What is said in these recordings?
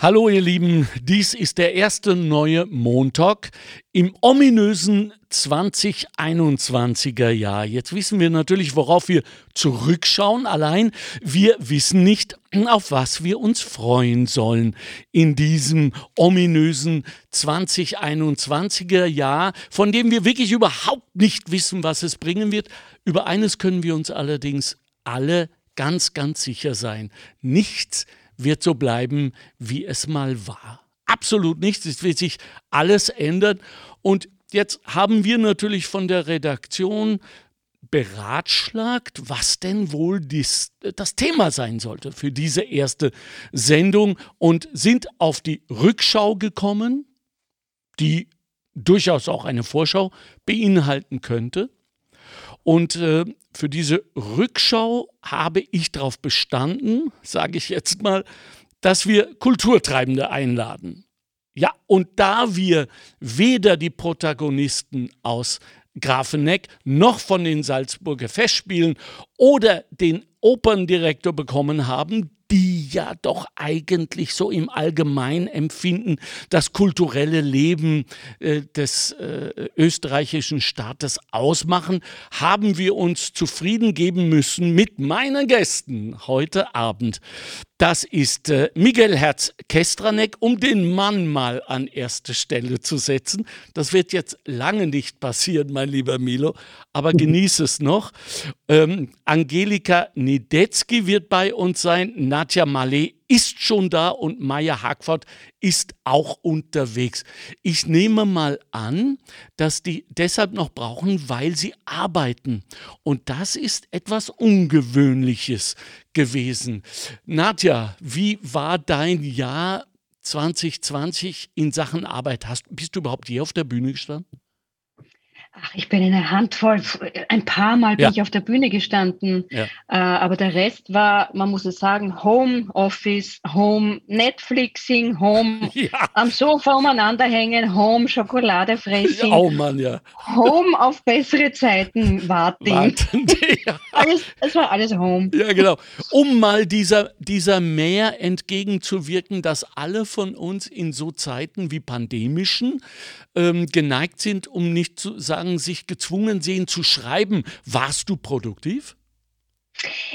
Hallo ihr Lieben, dies ist der erste neue Montag im ominösen 2021er Jahr. Jetzt wissen wir natürlich, worauf wir zurückschauen, allein wir wissen nicht, auf was wir uns freuen sollen in diesem ominösen 2021er Jahr, von dem wir wirklich überhaupt nicht wissen, was es bringen wird. Über eines können wir uns allerdings alle ganz, ganz sicher sein. Nichts wird so bleiben, wie es mal war. Absolut nichts. Es wird sich alles ändern. Und jetzt haben wir natürlich von der Redaktion beratschlagt, was denn wohl dies, das Thema sein sollte für diese erste Sendung und sind auf die Rückschau gekommen, die durchaus auch eine Vorschau beinhalten könnte. Und äh, für diese Rückschau habe ich darauf bestanden, sage ich jetzt mal, dass wir Kulturtreibende einladen. Ja, und da wir weder die Protagonisten aus Grafeneck noch von den Salzburger Festspielen oder den Operndirektor bekommen haben, die ja doch eigentlich so im allgemeinen Empfinden das kulturelle Leben äh, des äh, österreichischen Staates ausmachen, haben wir uns zufrieden geben müssen mit meinen Gästen heute Abend. Das ist äh, Miguel Herz-Kestranek, um den Mann mal an erste Stelle zu setzen. Das wird jetzt lange nicht passieren, mein lieber Milo, aber genieße es noch. Ähm, Angelika Niedetzky wird bei uns sein. Nadja Malé ist schon da und Maya Hagford ist auch unterwegs. Ich nehme mal an, dass die deshalb noch brauchen, weil sie arbeiten. Und das ist etwas Ungewöhnliches gewesen. Nadja, wie war dein Jahr 2020 in Sachen Arbeit? Hast, bist du überhaupt je auf der Bühne gestanden? Ach, ich bin eine Handvoll, ein paar Mal bin Ja. ich auf der Bühne gestanden, Ja. äh, aber der Rest war, man muss es sagen, Home Office, Home Netflixing, Home Ja, am Sofa umeinander hängen, Home Schokolade fressen, oh Mann, ja. Home auf bessere Zeiten warten. Wartend, ja. Alles, es war alles Home. Ja, genau. Um mal dieser, dieser Mehr entgegenzuwirken, dass alle von uns in so Zeiten wie pandemischen ähm, geneigt sind, um nicht zu sagen, sich gezwungen sehen zu schreiben. Warst du produktiv?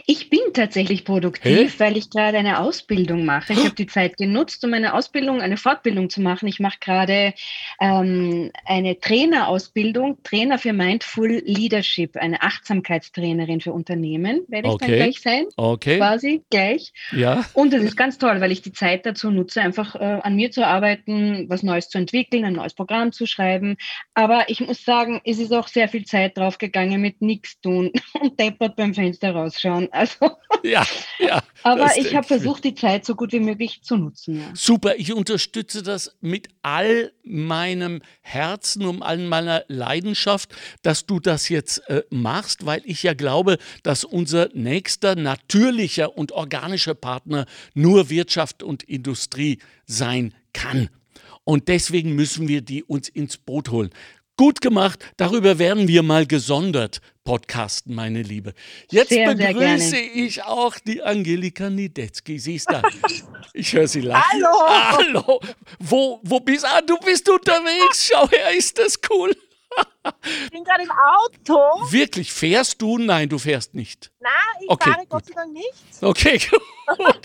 Ich bin tatsächlich produktiv, Hä? weil ich gerade eine Ausbildung mache. Ich habe die Zeit genutzt, um eine Ausbildung, eine Fortbildung zu machen. Ich mache gerade ähm, eine Trainerausbildung, Trainer für Mindful Leadership, eine Achtsamkeitstrainerin für Unternehmen, werde ich Okay. dann gleich sein, Okay. quasi gleich. Ja. Und das ist ganz toll, weil ich die Zeit dazu nutze, einfach äh, an mir zu arbeiten, was Neues zu entwickeln, ein neues Programm zu schreiben. Aber ich muss sagen, es ist auch sehr viel Zeit drauf gegangen mit nichts tun und deppert beim Fenster rausschauen. Also, Ja, ja. aber ich habe versucht, die Zeit so gut wie möglich zu nutzen. Ja. Super, ich unterstütze das mit all meinem Herzen und all meiner Leidenschaft, dass du das jetzt äh, machst, weil ich ja glaube, dass unser nächster natürlicher und organischer Partner nur Wirtschaft und Industrie sein kann. Und deswegen müssen wir die uns ins Boot holen. Gut gemacht, darüber werden wir mal gesondert podcasten, meine Liebe. Jetzt Sehr, sehr begrüße gerne. ich auch die Angelika Niedetzky. Sie ist da. Ich höre sie lachen. Hallo! Hallo! Wo, wo bist du? Ah, du bist unterwegs. Schau her, ist das cool. Ich bin gerade im Auto. Wirklich, fährst du? Nein, du fährst nicht. Nein, ich Okay, fahre gut. Gott sei Dank nicht. Okay, gut.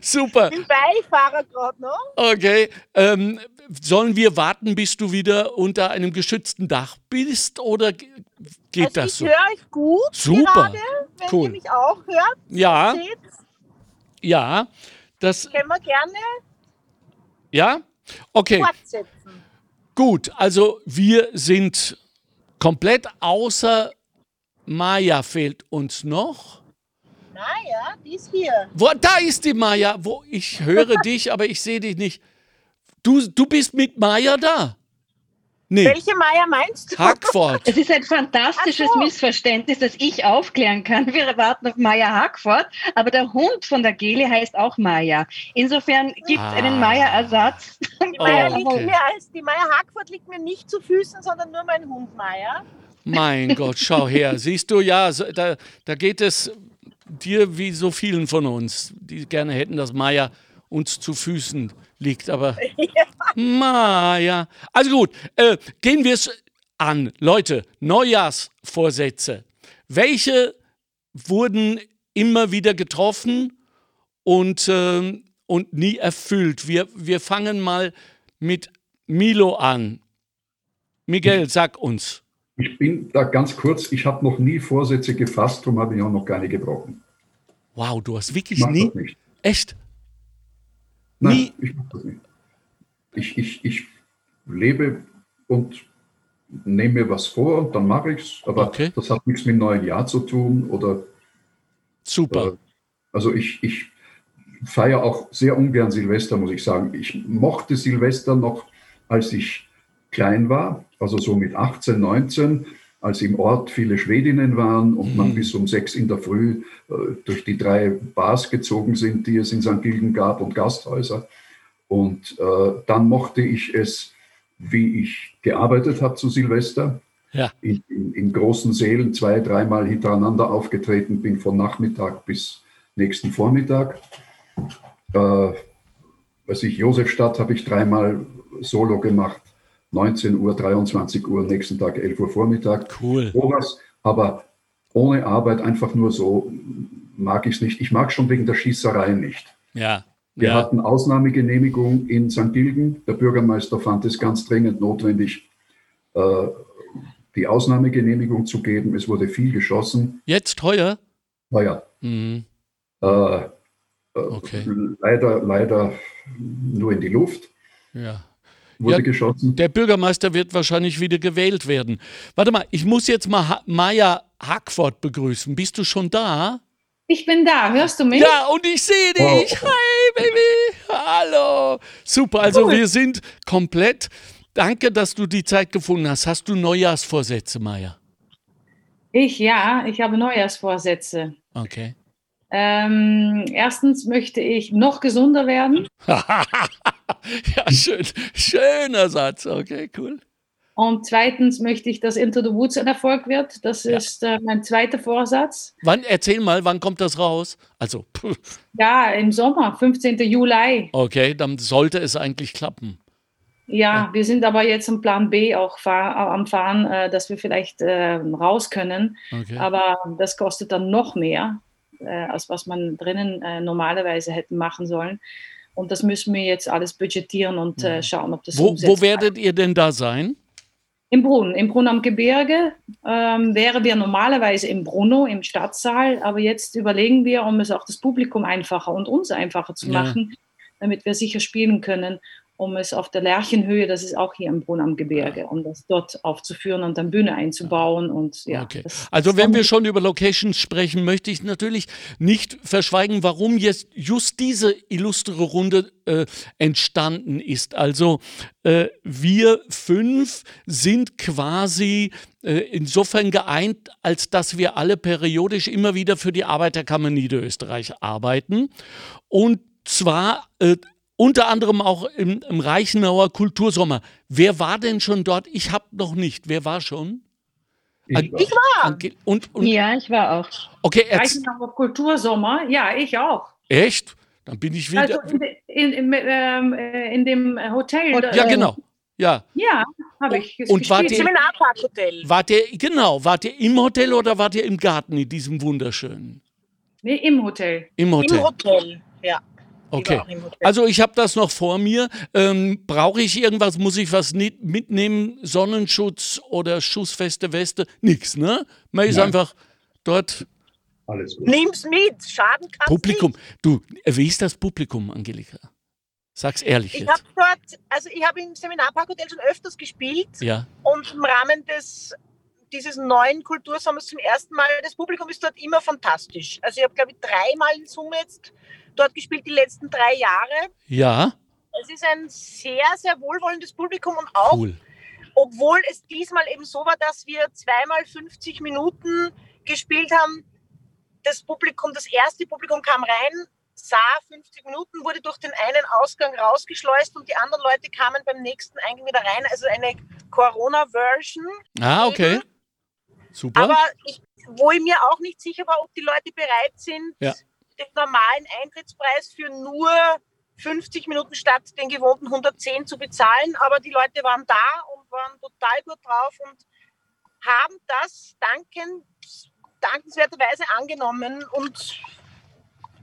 Super. Ich bin Beifahrer gerade noch. Okay. Ähm, sollen wir warten, bis du wieder unter einem geschützten Dach bist oder ge- geht also das ich so? höre euch gut Super. gerade, wenn Cool. ihr mich auch hört. Ja, Seht, ja. Das, können wir gerne ja? Okay. fortsetzen. Gut, also wir sind komplett außer Maya fehlt uns noch. Naja, die ist hier. Wo, da ist die Maya, wo ich höre dich, aber ich sehe dich nicht. Du, du bist mit Maya da? Nee, Welche Meier meinst du? Hackford. Es ist ein fantastisches so. Missverständnis, das ich aufklären kann. Wir warten auf Maya Hackford, aber der Hund von der Geli heißt auch Maya. Insofern gibt es Ah. einen Maya-Ersatz. Die Meier, Oh, liegt okay. mir als, die Meier Hackfurt liegt mir nicht zu Füßen, sondern nur mein Hund Meier. Mein Gott, schau her. Siehst du, ja, so- da, da geht es dir wie so vielen von uns, die gerne hätten, dass Maya uns zu Füßen liegt. Aber Maya. Also gut, äh, gehen wir es an. Leute, Neujahrsvorsätze. Welche wurden immer wieder getroffen und, ähm, und nie erfüllt? Wir, wir fangen mal mit Milo an. Miguel, sag uns. Ich bin da ganz kurz, ich habe noch nie Vorsätze gefasst, darum habe ich auch noch keine gebrochen. Wow, du hast Ich wirklich mach nie. das nicht. Echt? Nein, Nie? ich mache das nicht. Ich, ich, ich lebe und nehme mir was vor und dann mache ich es. Aber Okay. das hat nichts mit neuen Jahr zu tun. Oder Super. Äh, also ich, ich feiere auch sehr ungern Silvester, muss ich sagen. Ich mochte Silvester noch, als ich klein war, also so mit 18, 19, als im Ort viele Schwedinnen waren und man bis um sechs in der Früh äh, durch die drei Bars gezogen sind, die es in St. Gilgen gab und Gasthäuser. Und äh, dann mochte ich es, wie ich gearbeitet habe zu Silvester, Ja. in, in, in großen Sälen zwei, dreimal hintereinander aufgetreten bin, von Nachmittag bis nächsten Vormittag. Äh, weiß ich, Josefstadt habe ich dreimal Solo gemacht, 19 Uhr, 23 Uhr, nächsten Tag 11 Uhr Vormittag. Cool. Sowas, aber ohne Arbeit, einfach nur so, mag ich es nicht. Ich mag schon wegen der Schießerei nicht. Ja. Wir ja. hatten Ausnahmegenehmigung in St. Gilgen. Der Bürgermeister fand es ganz dringend notwendig, äh, die Ausnahmegenehmigung zu geben. Es wurde viel geschossen. Jetzt heuer? Naja, Mhm. äh, äh, Okay. leider, leider nur in die Luft Ja. Wurde Ja, geschossen. Der Bürgermeister wird wahrscheinlich wieder gewählt werden. Warte mal, ich muss jetzt mal ha Maya Hackford begrüßen. Bist du schon da? Ich bin da, hörst du mich? Ja, und ich sehe dich. Wow. Hi, Baby. Hallo. Super, also wir sind komplett. Danke, dass du die Zeit gefunden hast. Hast du Neujahrsvorsätze, Maya? Ich ja, ich habe Neujahrsvorsätze. Okay. Ähm, erstens möchte ich noch gesunder werden ja, schön. Schöner Satz. Okay, cool. und zweitens möchte ich, dass Into the Woods ein Erfolg wird. Das Ja. ist äh, mein zweiter Vorsatz. Wann, erzähl mal, wann kommt das raus? Also, puh, Ja, im Sommer, 15. Juli. okay, dann sollte es eigentlich klappen. Ja, wir sind aber jetzt im Plan B auch fahr, am Fahren, äh, dass wir vielleicht äh, raus können. Okay. Aber das kostet dann noch mehr, äh, als was man drinnen äh, normalerweise hätten machen sollen. Und das müssen wir jetzt alles budgetieren und äh, schauen, ob das Wo, wo umsetzbar werdet ihr denn da sein? Im Brunnen, im Brunnen am Gebirge ähm, wären wir normalerweise im Brunno, im Stadtsaal, aber jetzt überlegen wir, um es auch das Publikum einfacher und uns einfacher zu Ja. machen, damit wir sicher spielen können, um es auf der Lerchenhöhe, das ist auch hier im Brunnen am Gebirge, um das dort aufzuführen und dann Bühne einzubauen und ja. Okay. das- Also wenn wir schon über Locations sprechen, möchte ich natürlich nicht verschweigen, warum jetzt just diese illustre Runde äh, entstanden ist. Also äh, wir fünf sind quasi äh, insofern geeint, als dass wir alle periodisch immer wieder für die Arbeiterkammer Niederösterreich arbeiten. Und zwar äh, unter anderem auch im, im Reichenauer Kultursommer. Wer war denn schon dort? Ich habe noch nicht. Wer war schon? Ich An- war- Ich war. Ange- Und, und Ja, ich war auch. okay, Reichenauer Kultursommer, ja, ich auch. echt? Dann bin ich wieder. Also in, de- in, in, ähm, äh, in dem Hotel. Und- da- ja, genau. Ja. Ja, habe ich Und wart gespielt. ihr- Seminarparkhotel. Wart ihr, genau, wart ihr im Hotel oder wart ihr im Garten in diesem wunderschönen? Nee, im Hotel. Im Hotel. Im Hotel. Ja. Okay. Also ich habe das noch vor mir. Ähm, Brauche ich irgendwas? Muss ich was mitnehmen? Sonnenschutz oder schussfeste Weste? Nix, ne? Man ist Nein. einfach dort Alles gut. Nimm's mit. Schaden kann's Publikum. nicht. Du, wie ist das Publikum, Angelika? Sag's ehrlich Ich habe dort, also ich habe im Seminarparkhotel schon öfters gespielt Ja. und im Rahmen des dieses neuen Kultursommers zum ersten Mal. Das Publikum ist dort immer fantastisch. Also ich habe, glaube ich, dreimal in Summe jetzt dort gespielt, die letzten drei Jahre. Ja. es ist ein sehr, sehr wohlwollendes Publikum und auch, Cool. obwohl es diesmal eben so war, dass wir zweimal 50 Minuten gespielt haben. Das Publikum, das erste Publikum kam rein, sah 50 Minuten, wurde durch den einen Ausgang rausgeschleust und die anderen Leute kamen beim nächsten Eingang wieder rein. Also eine Corona-Version. Ah, okay. Super. Aber ich, wo ich mir auch nicht sicher war, ob die Leute bereit sind, Ja. den normalen Eintrittspreis für nur 50 Minuten statt den gewohnten 110 zu bezahlen. Aber die Leute waren da und waren total gut drauf und haben das danken, dankenswerterweise angenommen und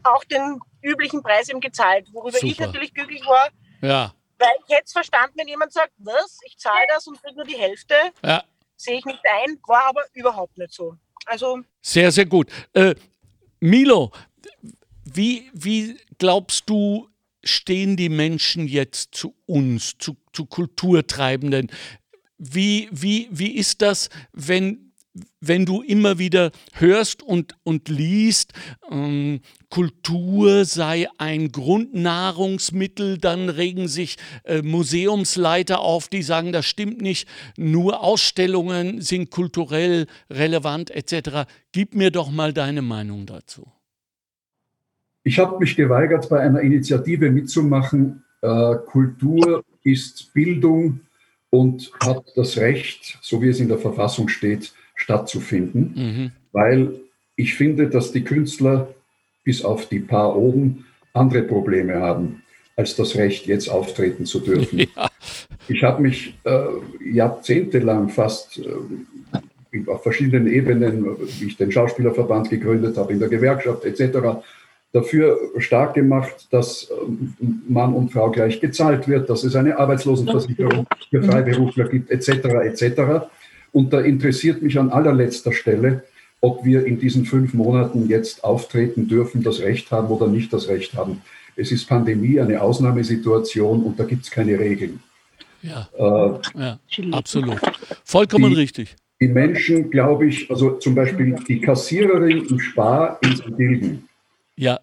auch den üblichen Preis eben gezahlt, worüber ich Super. natürlich glücklich war, ja, weil ich hätte es verstanden, wenn jemand sagt, was, ich zahle das und kriege nur die Hälfte, ja. Sehe ich nicht ein, war aber überhaupt nicht so. Also Sehr, sehr gut. Äh, Milo, wie, wie glaubst du, stehen die Menschen jetzt zu uns, zu, zu Kulturtreibenden? Wie, wie, wie ist das, wenn, wenn du immer wieder hörst und, und liest, ähm, Kultur sei ein Grundnahrungsmittel, dann regen sich äh, Museumsleiter auf, die sagen, das stimmt nicht, nur Ausstellungen sind kulturell relevant etc. Gib mir doch mal deine Meinung dazu. Ich habe mich geweigert, bei einer Initiative mitzumachen. Äh, Kultur ist Bildung und hat das Recht, so wie es in der Verfassung steht, stattzufinden, Mhm. weil ich finde, dass die Künstler bis auf die paar oben andere Probleme haben, als das Recht, jetzt auftreten zu dürfen. Ja, Ich habe mich äh, jahrzehntelang fast äh, auf verschiedenen Ebenen, wie ich den Schauspielerverband gegründet habe, in der Gewerkschaft etc., dafür stark gemacht, dass ähm, Mann und Frau gleich gezahlt wird, dass es eine Arbeitslosenversicherung für Freiberufler gibt etc. etc. Und da interessiert mich an allerletzter Stelle, ob wir in diesen fünf Monaten jetzt auftreten dürfen, das Recht haben oder nicht das Recht haben. Es ist Pandemie, eine Ausnahmesituation und da gibt es keine Regeln. ja, Äh, ja, absolut. Vollkommen Die- richtig. die Menschen, glaube ich, also zum Beispiel die Kassiererin im Spar in St. Dilgen, Ja,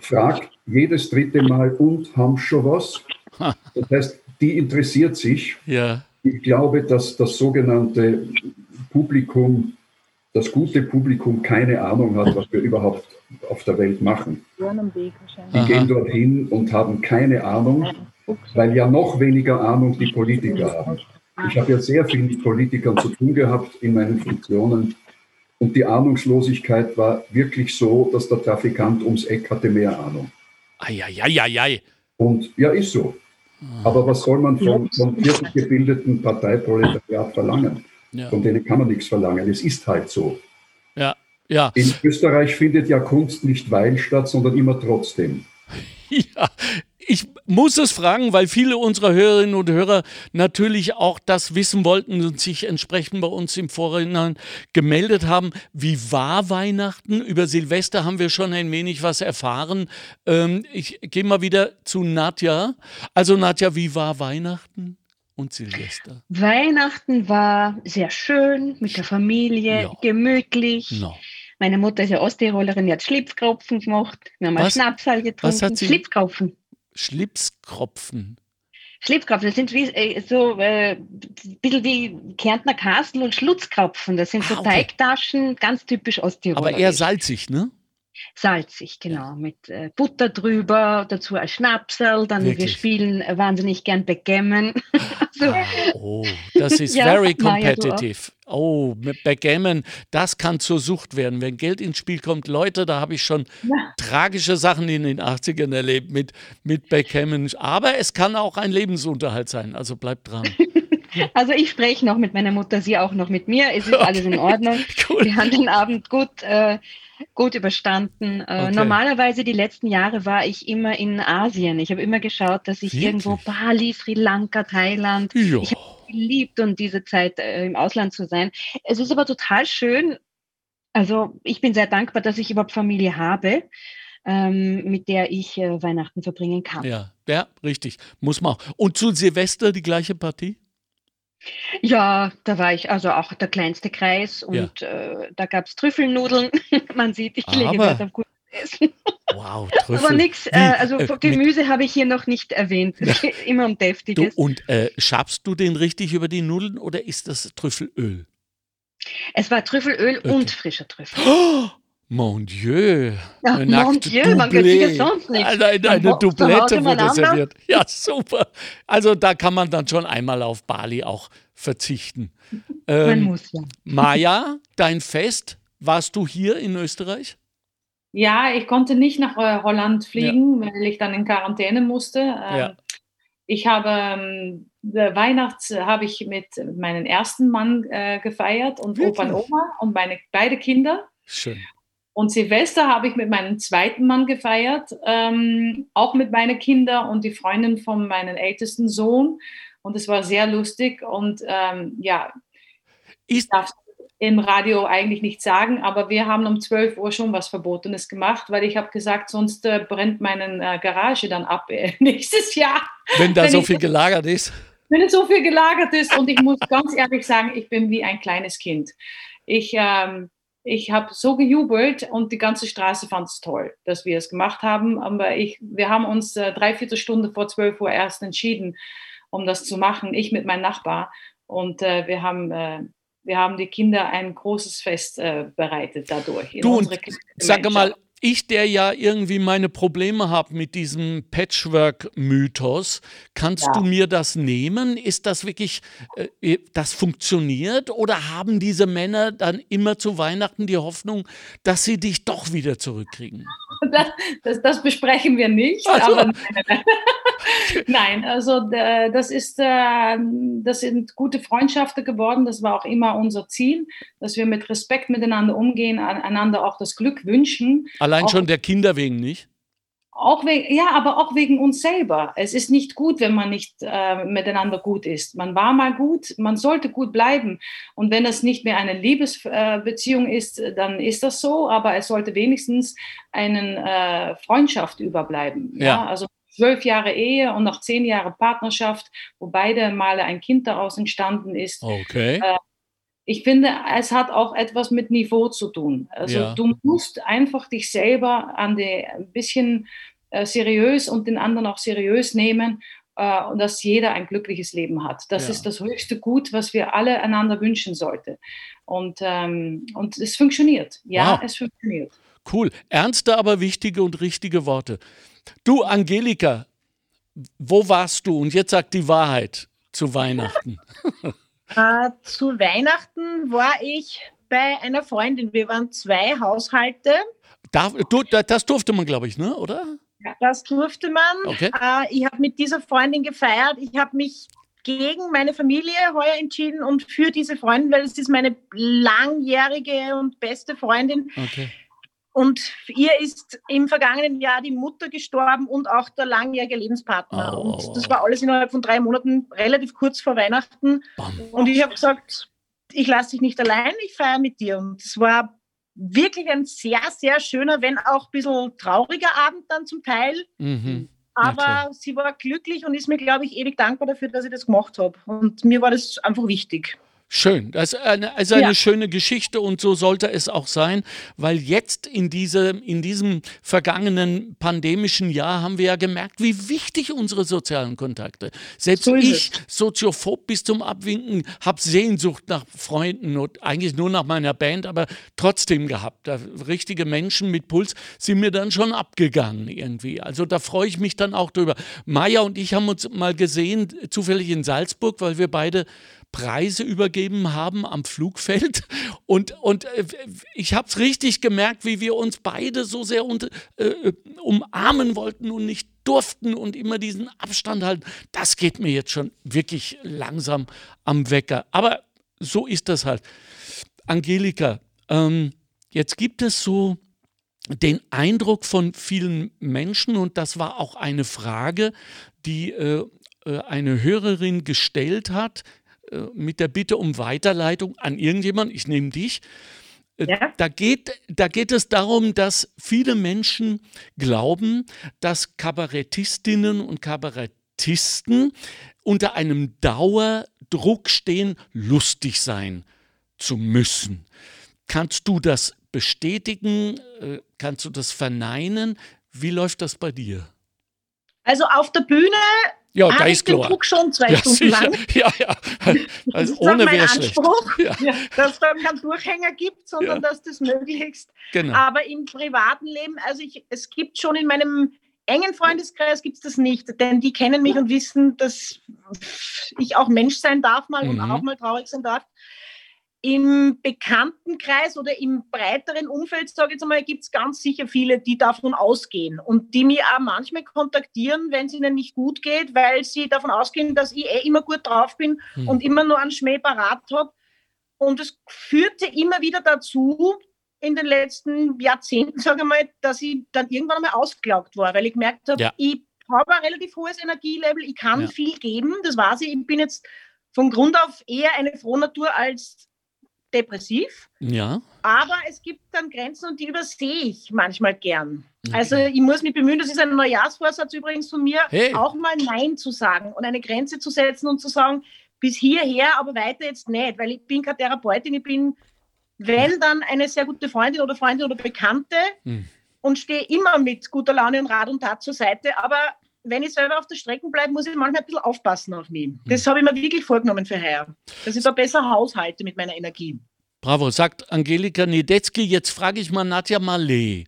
fragt jedes dritte Mal, und haben schon was? Das heißt, die interessiert sich. ja, Ich glaube, dass das sogenannte Publikum, das gute Publikum keine Ahnung hat, was wir überhaupt auf der Welt machen. Die Aha. gehen dorthin und haben keine Ahnung, weil ja noch weniger Ahnung die Politiker haben. Ich habe ja sehr viel mit Politikern zu tun gehabt in meinen Funktionen. Und die Ahnungslosigkeit war wirklich so, dass der Trafikant ums Eck hatte mehr Ahnung. Eieieiei. Und ja, ist so. Aber was soll man vom, vom vierten gebildeten Parteiproletariat verlangen? Ja, Von denen kann man nichts verlangen. Es ist halt so. ja, ja. In Österreich findet ja Kunst nicht weil statt, sondern immer trotzdem. Ja, ich muss es fragen, weil viele unserer Hörerinnen und Hörer natürlich auch das wissen wollten und sich entsprechend bei uns im Vorhinein gemeldet haben. Wie war Weihnachten? Über Silvester haben wir schon ein wenig was erfahren. Ähm, ich gehe mal wieder zu Nadja. Also Nadja, wie war Weihnachten und Silvester? Weihnachten war sehr schön mit der Familie, Ja. gemütlich. No. Meine Mutter ist ja Osttirolerin, die hat Schlipfkropfen gemacht. Wir haben einen? Schnapsal getrunken. Was hat sie- Schlipfkropfen. Schlipskropfen. Schlipfkropfen, das sind wie, äh, so äh, ein bisschen wie Kärntner Kastel und Schlutzkropfen. Das sind so Ah, okay. Teigtaschen, ganz typisch Osttirol. Aber eher salzig, ne? Salzig, genau, mit äh, Butter drüber, dazu ein Schnapsal, dann wir Wirklich? spielen äh, wahnsinnig gern Backgammon. also, Oh, das ist Ja, very competitive. Oh, mit Backgammon, das kann zur Sucht werden. Wenn Geld ins Spiel kommt, Leute, da habe ich schon Ja. tragische Sachen in den 80ern erlebt mit, mit Backgammon. Aber es kann auch ein Lebensunterhalt sein, also bleibt dran. also ich spreche noch mit meiner Mutter, sie auch noch mit mir. Es ist alles in Ordnung. Cool. Wir haben den Abend gut, äh, gut überstanden. Äh, Okay. Normalerweise die letzten Jahre war ich immer in Asien. Ich habe immer geschaut, dass ich Wirklich? irgendwo Bali, Sri Lanka, Thailand. Ja. Ich geliebt und diese Zeit äh, im Ausland zu sein. Es ist aber total schön. Also ich bin sehr dankbar, dass ich überhaupt Familie habe, ähm, mit der ich äh, Weihnachten verbringen kann. Ja, ja, richtig. Muss man auch. Und zu Silvester die gleiche Partie? Ja, da war ich also auch der kleinste Kreis und äh, da gab es Trüffelnudeln. Man sieht, ich lege Wert auf gute essen. Wow, Trüffel. Aber nichts, äh, also äh, Gemüse habe ich hier noch nicht erwähnt. Es geht immer um Du, Deftiges. und äh, schabst du den richtig über die Nudeln oder ist das Trüffelöl? Es war Trüffelöl Okay. und frischer Trüffel. Oh, mon Dieu. Ja, Ein mon Dieu, man gönnt sich ja sonst nichts. Eine, eine, eine Doublette wurde serviert. Ja, super. Also da kann man dann schon einmal auf Bali auch verzichten. Man Ähm, muss ja. Maja, dein Fest, warst du hier in Österreich? Ja, ich konnte nicht nach äh, Holland fliegen, weil ich dann in Quarantäne musste. Ähm, Ja. Ich habe ähm, der Weihnachts habe ich mit meinem ersten Mann äh, gefeiert und Opa und Wirklich? Oma und meine beide Kinder. Schön. Und Silvester habe ich mit meinem zweiten Mann gefeiert, ähm, auch mit meinen Kindern und die Freundin von meinem ältesten Sohn. Und es war sehr lustig. Und ähm, ja, Ist, ich darf im Radio eigentlich nicht sagen, aber wir haben um 12 Uhr schon was Verbotenes gemacht, weil ich habe gesagt, sonst äh, brennt meine äh, Garage dann ab äh, nächstes Jahr, wenn da wenn so viel gelagert ist. wenn es so viel gelagert ist. Und ich muss ganz ehrlich sagen, ich bin wie ein kleines Kind. Ich, ähm, ich habe so gejubelt und die ganze Straße fand es toll, dass wir es gemacht haben. Aber ich, wir haben uns äh, dreiviertel Stunde vor 12 Uhr erst entschieden, um das zu machen, ich mit meinem Nachbar. Und äh, wir haben... Äh, wir haben die Kinder ein großes Fest äh, bereitet dadurch. Du, und unsere kleine Sag mal. Ich, der ja irgendwie meine Probleme habe mit diesem Patchwork-Mythos, kannst Ja. du mir das nehmen? Ist das wirklich, äh, das funktioniert? Oder haben diese Männer dann immer zu Weihnachten die Hoffnung, dass sie dich doch wieder zurückkriegen? Das, das, das besprechen wir nicht. Ach so. Aber nein, nein, also das ist, äh, das sind gute Freundschaften geworden. Das war auch immer unser Ziel, dass wir mit Respekt miteinander umgehen, an- einander auch das Glück wünschen. Allein Auch- schon der Kinder wegen nicht? Auch wegen, ja, aber auch wegen uns selber. Es ist nicht gut, wenn man nicht äh, miteinander gut ist. Man war mal gut, man sollte gut bleiben. Und wenn es nicht mehr eine Liebesbeziehung ist, dann ist das so. Aber es sollte wenigstens eine äh, Freundschaft überbleiben. Ja? Ja. Also zwölf Jahre Ehe und noch zehn Jahre Partnerschaft, wo beide Male ein Kind daraus entstanden ist. Okay. Ich finde, es hat auch etwas mit Niveau zu tun. Also Ja. du musst einfach dich selber an die ein bisschen äh, seriös und den anderen auch seriös nehmen äh, und dass jeder ein glückliches Leben hat. Das Ja. ist das höchste Gut, was wir alle einander wünschen sollten. Und, ähm, und es funktioniert. Ja, Wow. es funktioniert. Cool. Ernste, aber wichtige und richtige Worte. Du, Angelika, wo warst du? Und jetzt sag die Wahrheit zu Weihnachten. Äh, zu Weihnachten war ich bei einer Freundin. Wir waren zwei Haushalte. Darf, du, da- das durfte man, glaube ich, ne? oder? Das durfte man. Okay. Äh, ich habe mit dieser Freundin gefeiert. Ich habe mich gegen meine Familie heuer entschieden und für diese Freundin, weil es ist meine langjährige und beste Freundin. Okay. Und ihr ist im vergangenen Jahr die Mutter gestorben und auch der langjährige Lebenspartner. Oh. Und das war alles innerhalb von drei Monaten, relativ kurz vor Weihnachten. Bam. Und ich habe gesagt, ich lasse dich nicht allein, ich feiere mit dir. Und es war wirklich ein sehr, sehr schöner, wenn auch ein bisschen trauriger Abend dann zum Teil. Mhm. Aber sie war glücklich und ist mir, glaube ich, ewig dankbar dafür, dass ich das gemacht habe. Und mir war das einfach wichtig. Schön, das ist eine, ist eine Ja. schöne Geschichte und so sollte es auch sein, weil jetzt in, diese, in diesem vergangenen pandemischen Jahr haben wir ja gemerkt, wie wichtig unsere sozialen Kontakte. Selbst So ich, soziophob bis zum Abwinken, habe Sehnsucht nach Freunden und eigentlich nur nach meiner Band, aber trotzdem gehabt. Da, richtige Menschen mit Puls sind mir dann schon abgegangen irgendwie. Also da freue ich mich dann auch drüber. Maja und ich haben uns mal gesehen, zufällig in Salzburg, weil wir beide Preise übergeben haben am Flugfeld. Und, und äh, ich habe es richtig gemerkt, wie wir uns beide so sehr unter, äh, umarmen wollten und nicht durften und immer diesen Abstand halten. Das geht mir jetzt schon wirklich langsam am Wecker. Aber so ist das halt. Angelika, ähm, jetzt gibt es so den Eindruck von vielen Menschen, und das war auch eine Frage, die äh, äh, eine Hörerin gestellt hat, mit der Bitte um Weiterleitung an irgendjemand, ich nehme dich. Äh, Ja. Da, geht, da geht es darum, dass viele Menschen glauben, dass Kabarettistinnen und Kabarettisten unter einem Dauerdruck stehen, lustig sein zu müssen. Kannst du das bestätigen? Äh, kannst du das verneinen? Wie läuft das bei dir? Also auf der Bühne ja, habe ich den Druck schon zwei ja, Stunden sicher. lang. Ja, ja. Also ohne wäre Anspruch, ja. dass es da keinen Durchhänger gibt, sondern ja. dass das möglichst. Genau. Aber im privaten Leben, also ich, es gibt schon in meinem engen Freundeskreis gibt es das nicht, denn die kennen mich und wissen, dass ich auch Mensch sein darf mal mhm. und auch mal traurig sein darf im Bekanntenkreis oder im breiteren Umfeld, sage ich jetzt einmal, gibt es ganz sicher viele, die davon ausgehen und die mich auch manchmal kontaktieren, wenn es ihnen nicht gut geht, weil sie davon ausgehen, dass ich eh immer gut drauf bin hm. und immer nur einen Schmäh parat habe. Und es führte immer wieder dazu, in den letzten Jahrzehnten, sage ich mal, dass ich dann irgendwann einmal ausgelaugt war, weil ich gemerkt habe, ja. ich habe ein relativ hohes Energielevel, ich kann ja. viel geben, das weiß ich, ich bin jetzt von Grund auf eher eine Frohnatur als depressiv. Ja. Aber es gibt dann Grenzen und die übersehe ich manchmal gern. Okay. Also ich muss mich bemühen, das ist ein Neujahrsvorsatz übrigens von mir, hey. auch mal Nein zu sagen und eine Grenze zu setzen und zu sagen, bis hierher, aber weiter jetzt nicht, weil ich bin keine Therapeutin, ich bin, wenn dann eine sehr gute Freundin oder Freundin oder Bekannte hm. und stehe immer mit guter Laune und Rat und Tat zur Seite, aber wenn ich selber auf der Strecke bleibe, muss ich manchmal ein bisschen aufpassen auf mich. Das hm. habe ich mir wirklich vorgenommen für heuer, dass ich da besser haushalte mit meiner Energie. Bravo, sagt Angelika Niedetzky. Jetzt frage ich mal Nadja Malé.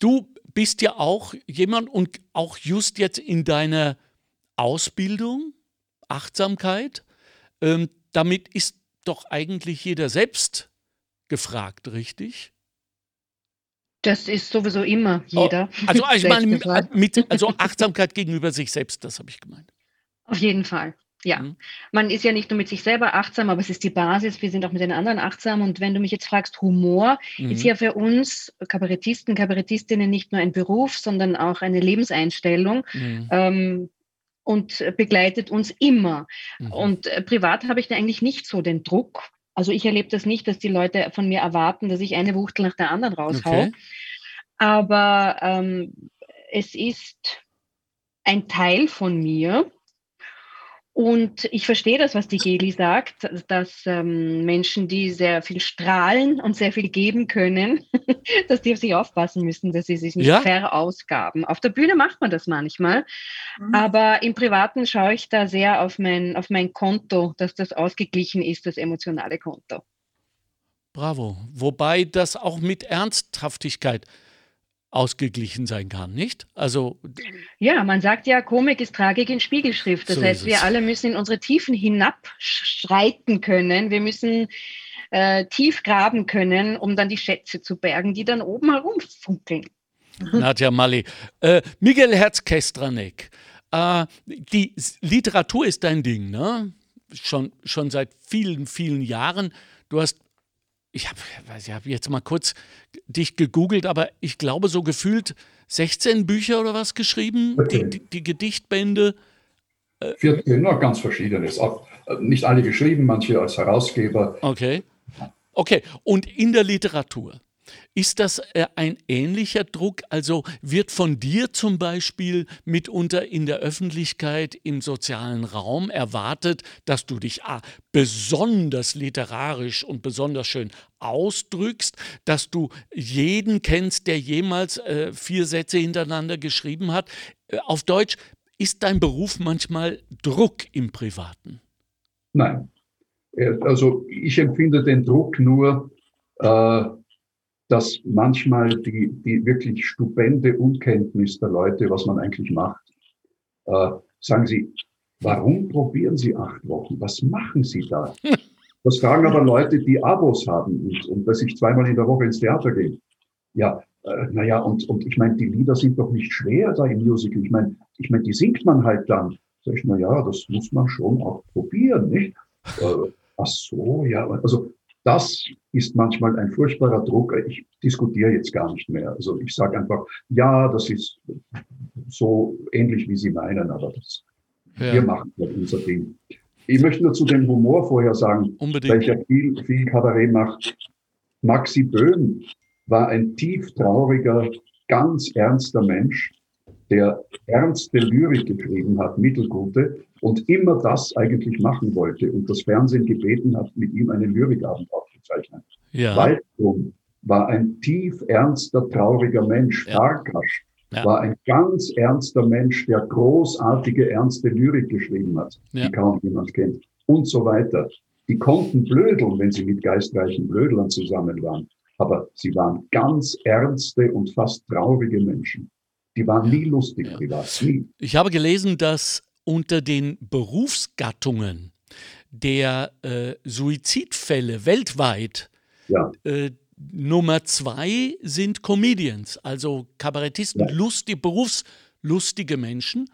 Du bist ja auch jemand und auch just jetzt in deiner Ausbildung, Achtsamkeit, ähm, damit ist doch eigentlich jeder selbst gefragt, richtig? Das ist sowieso immer jeder. Oh, also, ich meine, mit, also Achtsamkeit gegenüber sich selbst, das habe ich gemeint. Auf jeden Fall. Ja, mhm. man ist ja nicht nur mit sich selber achtsam, aber es ist die Basis. Wir sind auch mit den anderen achtsam. Und wenn du mich jetzt fragst, Humor mhm. ist ja für uns Kabarettisten, Kabarettistinnen nicht nur ein Beruf, sondern auch eine Lebenseinstellung. Mhm. Ähm, und begleitet uns immer. Mhm. Und äh, privat habe ich da eigentlich nicht so den Druck, also ich erlebe das nicht, dass die Leute von mir erwarten, dass ich eine Wuchtel nach der anderen raushau. Okay. Aber ähm, es ist ein Teil von mir. Und ich verstehe das, was die Geli sagt, dass ähm, Menschen, die sehr viel strahlen und sehr viel geben können, dass die auf sich aufpassen müssen, dass sie sich nicht ja? verausgaben. Auf der Bühne macht man das manchmal, mhm. aber im Privaten schaue ich da sehr auf mein, auf mein Konto, dass das ausgeglichen ist, das emotionale Konto. Bravo. Wobei das auch mit Ernsthaftigkeit ausgeglichen sein kann, nicht? Also ja, man sagt ja, Komik ist Tragik in Spiegelschrift. Das so heißt, wir alle müssen in unsere Tiefen hinabschreiten können. Wir müssen äh, tief graben können, um dann die Schätze zu bergen, die dann oben herumfunkeln. Nadja Mali. Äh, Miguel Herz-Kestranek. Äh, die Literatur ist dein Ding, ne? Schon, schon seit vielen, vielen Jahren. Du hast ich habe ich hab jetzt mal kurz dich gegoogelt, aber ich glaube so gefühlt 16 Bücher oder was geschrieben, die, die, die, Gedichtbände. 14, noch ganz verschiedenes. Auch, äh, nicht alle geschrieben, manche als Herausgeber. Okay. Okay, und in der Literatur. Ist das äh, ein ähnlicher Druck? Also wird von dir zum Beispiel mitunter in der Öffentlichkeit, im sozialen Raum erwartet, dass du dich ah, besonders literarisch und besonders schön ausdrückst, dass du jeden kennst, der jemals äh, vier Sätze hintereinander geschrieben hat? Äh, auf Deutsch, ist dein Beruf manchmal Druck im Privaten? Nein. Also ich empfinde den Druck nur, äh, dass manchmal die, die wirklich stupende Unkenntnis der Leute, was man eigentlich macht, äh, sagen sie, warum probieren Sie acht Wochen? Was machen Sie da? Das fragen aber Leute, die Abos haben und, und dass ich zweimal in der Woche ins Theater gehe. Ja, äh, naja, und, und ich meine, die Lieder sind doch nicht schwer da im Musical. Ich meine, ich meine, die singt man halt dann. Sag ich, na ja, das muss man schon auch probieren, nicht? Äh, ach so, ja, also das ist manchmal ein furchtbarer Druck. Ich diskutiere jetzt gar nicht mehr. Also ich sage einfach, ja, das ist so ähnlich, wie Sie meinen, aber das, ja. wir machen halt unser Ding. Ich möchte nur zu dem Humor vorher sagen, Unbedingt. weil ich ja viel, viel Kabarett mache. Maxi Böhm war ein tief trauriger, ganz ernster Mensch, der ernste Lyrik geschrieben hat, mittelgute, und immer das eigentlich machen wollte und das Fernsehen gebeten hat, mit ihm einen Lyrikabend aufzuzeichnen. Ja. Waldrum war ein tief ernster, trauriger Mensch. Ja. Farkas Ja. war ein ganz ernster Mensch, der großartige, ernste Lyrik geschrieben hat, Ja. die kaum jemand kennt. Und so weiter. Die konnten blödeln, wenn sie mit geistreichen Blödlern zusammen waren. Aber sie waren ganz ernste und fast traurige Menschen. Die waren nie lustig privat. Nie. Ich habe gelesen, dass unter den Berufsgattungen der äh, Suizidfälle weltweit Ja. äh, Nummer zwei sind Comedians, also Kabarettisten, Ja. lustig, berufslustige Menschen.